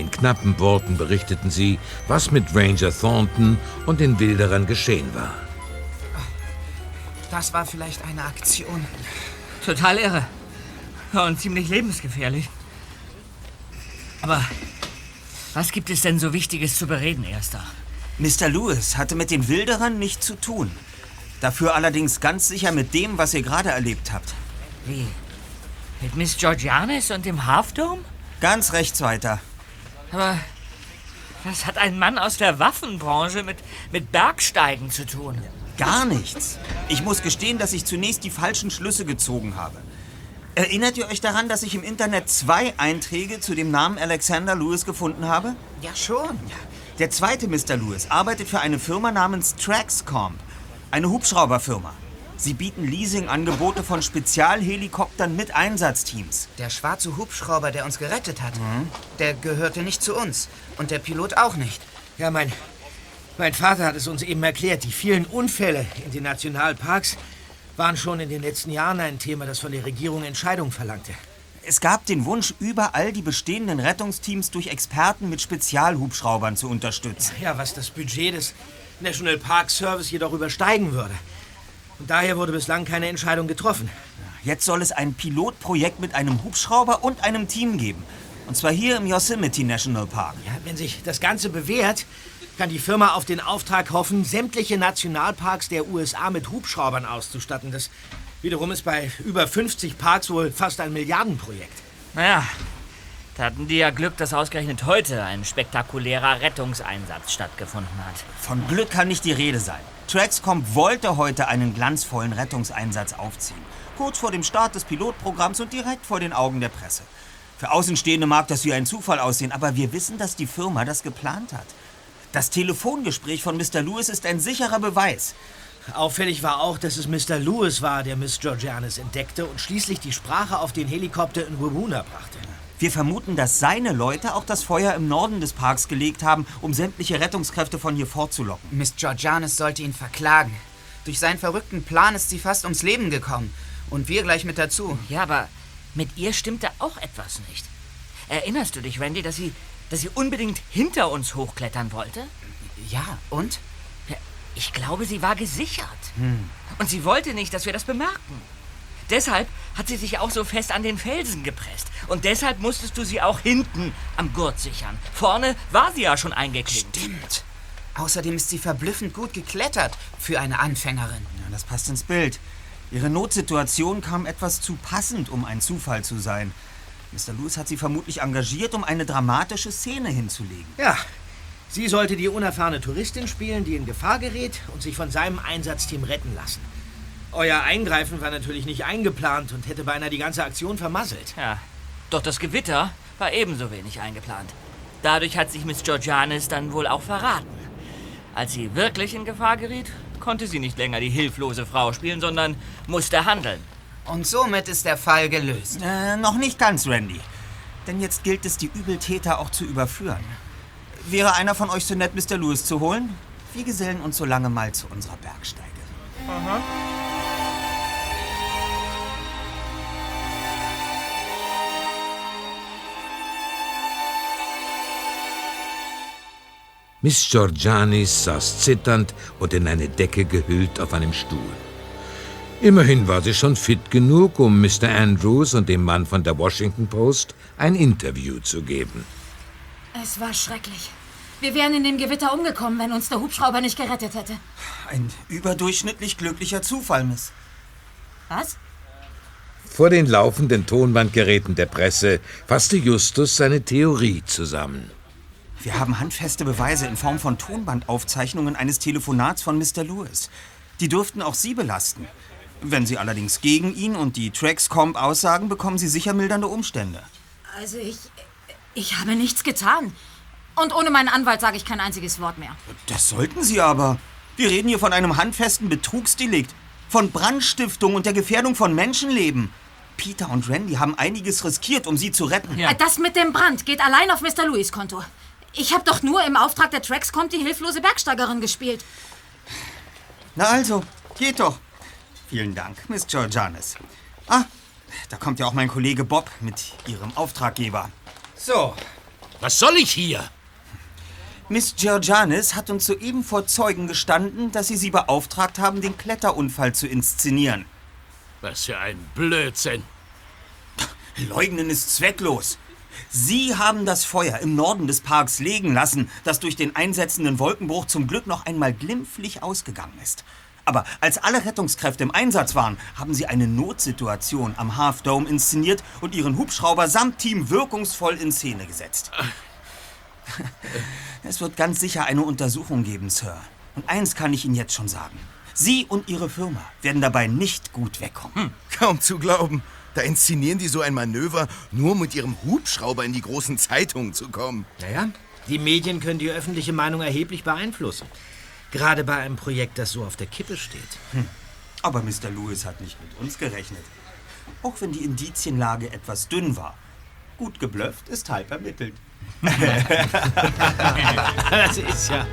In knappen Worten berichteten sie, was mit Ranger Thornton und den Wilderern geschehen war. Das war vielleicht eine Aktion. Total irre. Und ziemlich lebensgefährlich. Aber was gibt es denn so Wichtiges zu bereden, Erster? Mr. Lewis hatte mit den Wilderern nichts zu tun. Dafür allerdings ganz sicher mit dem, was ihr gerade erlebt habt. Wie? Mit Miss Georgianis und dem Half Dome? Ganz rechts weiter. Aber was hat ein Mann aus der Waffenbranche mit, mit Bergsteigen zu tun? Gar nichts. Ich muss gestehen, dass ich zunächst die falschen Schlüsse gezogen habe. Erinnert ihr euch daran, dass ich im Internet zwei Einträge zu dem Namen Alexander Lewis gefunden habe? Ja, schon. Der zweite Mr. Lewis arbeitet für eine Firma namens Traxcomp, eine Hubschrauberfirma. Sie bieten Leasingangebote von Spezialhelikoptern mit Einsatzteams. Der schwarze Hubschrauber, der uns gerettet hat, der gehörte nicht zu uns. Und der Pilot auch nicht. Ja, mein, mein Vater hat es uns eben erklärt. Die vielen Unfälle in den Nationalparks waren schon in den letzten Jahren ein Thema, das von der Regierung Entscheidungen verlangte. Es gab den Wunsch, überall die bestehenden Rettungsteams durch Experten mit Spezialhubschraubern zu unterstützen. Ja, was das Budget des National Park Service jedoch übersteigen würde. Und daher wurde bislang keine Entscheidung getroffen. Jetzt soll es ein Pilotprojekt mit einem Hubschrauber und einem Team geben. Und zwar hier im Yosemite National Park. Ja, wenn sich das Ganze bewährt, kann die Firma auf den Auftrag hoffen, sämtliche Nationalparks der USA mit Hubschraubern auszustatten. Das wiederum ist bei über 50 Parks wohl fast ein Milliardenprojekt. Naja, hatten die ja Glück, dass ausgerechnet heute ein spektakulärer Rettungseinsatz stattgefunden hat. Von Glück kann nicht die Rede sein. Traxcomp wollte heute einen glanzvollen Rettungseinsatz aufziehen. Kurz vor dem Start des Pilotprogramms und direkt vor den Augen der Presse. Für Außenstehende mag das wie ein Zufall aussehen, aber wir wissen, dass die Firma das geplant hat. Das Telefongespräch von Mr. Lewis ist ein sicherer Beweis. Auffällig war auch, dass es Mr. Lewis war, der Miss Georgianis entdeckte und schließlich die Sprache auf den Helikopter in Wawuna brachte. Wir vermuten, dass seine Leute auch das Feuer im Norden des Parks gelegt haben, um sämtliche Rettungskräfte von hier fortzulocken. Miss Georgianis sollte ihn verklagen. Durch seinen verrückten Plan ist sie fast ums Leben gekommen. Und wir gleich mit dazu. Ja, aber mit ihr stimmte auch etwas nicht. Erinnerst du dich, Randy, dass sie, dass sie unbedingt hinter uns hochklettern wollte? Ja, und? Ich glaube, sie war gesichert. Hm. Und sie wollte nicht, dass wir das bemerkten. Deshalb hat sie sich auch so fest an den Felsen gepresst. Und deshalb musstest du sie auch hinten am Gurt sichern. Vorne war sie ja schon eingeklinkt. Stimmt. Außerdem ist sie verblüffend gut geklettert für eine Anfängerin. Ja, das passt ins Bild. Ihre Notsituation kam etwas zu passend, um ein Zufall zu sein. Mr. Lewis hat sie vermutlich engagiert, um eine dramatische Szene hinzulegen. Ja, sie sollte die unerfahrene Touristin spielen, die in Gefahr gerät und sich von seinem Einsatzteam retten lassen. Euer Eingreifen war natürlich nicht eingeplant und hätte beinahe die ganze Aktion vermasselt. Ja, doch das Gewitter war ebenso wenig eingeplant. Dadurch hat sich Miss Georgianis dann wohl auch verraten. Als sie wirklich in Gefahr geriet, konnte sie nicht länger die hilflose Frau spielen, sondern musste handeln. Und somit ist der Fall gelöst. Äh, noch nicht ganz, Randy. Denn jetzt gilt es, die Übeltäter auch zu überführen. Wäre einer von euch so nett, Mr. Lewis zu holen? Wir gesellen uns so lange mal zu unserer Bergsteigerin. Aha. Miss Georgianis saß zitternd und in eine Decke gehüllt auf einem Stuhl. Immerhin war sie schon fit genug, um Mr. Andrews und dem Mann von der Washington Post ein Interview zu geben. Es war schrecklich. Wir wären in dem Gewitter umgekommen, wenn uns der Hubschrauber nicht gerettet hätte. Ein überdurchschnittlich glücklicher Zufall, Miss. Was? Vor den laufenden Tonbandgeräten der Presse fasste Justus seine Theorie zusammen. Wir haben handfeste Beweise in Form von Tonbandaufzeichnungen eines Telefonats von Mr. Lewis. Die dürften auch Sie belasten. Wenn Sie allerdings gegen ihn und die Traxcomp aussagen, bekommen Sie sicher mildernde Umstände. Also ich. Ich habe nichts getan. Und ohne meinen Anwalt sage ich kein einziges Wort mehr. Das sollten Sie aber. Wir reden hier von einem handfesten Betrugsdelikt, von Brandstiftung und der Gefährdung von Menschenleben. Peter und Randy haben einiges riskiert, um Sie zu retten. Äh, Das mit dem Brand geht allein auf Mr. Louis Konto. Ich habe doch nur im Auftrag der Traxcomp die hilflose Bergsteigerin gespielt. Na also, geht doch. Vielen Dank, Miss Georgianis. Ah, da kommt ja auch mein Kollege Bob mit Ihrem Auftraggeber. So, was soll ich hier? Miss Georgianis hat uns soeben vor Zeugen gestanden, dass Sie sie beauftragt haben, den Kletterunfall zu inszenieren. Was für ein Blödsinn. Leugnen ist zwecklos. Sie haben das Feuer im Norden des Parks legen lassen, das durch den einsetzenden Wolkenbruch zum Glück noch einmal glimpflich ausgegangen ist. Aber als alle Rettungskräfte im Einsatz waren, haben sie eine Notsituation am Half Dome inszeniert und ihren Hubschrauber samt Team wirkungsvoll in Szene gesetzt. *laughs* Es wird ganz sicher eine Untersuchung geben, Sir. Und eins kann ich Ihnen jetzt schon sagen. Sie und Ihre Firma werden dabei nicht gut wegkommen. Kaum zu glauben. Da inszenieren die so ein Manöver, nur mit ihrem Hubschrauber in die großen Zeitungen zu kommen. Naja, die Medien können die öffentliche Meinung erheblich beeinflussen. Gerade bei einem Projekt, das so auf der Kippe steht. Hm. Aber Mr. Lewis hat nicht mit uns gerechnet. Auch wenn die Indizienlage etwas dünn war. Gut geblufft ist halb ermittelt. *laughs* *laughs* das ist ja.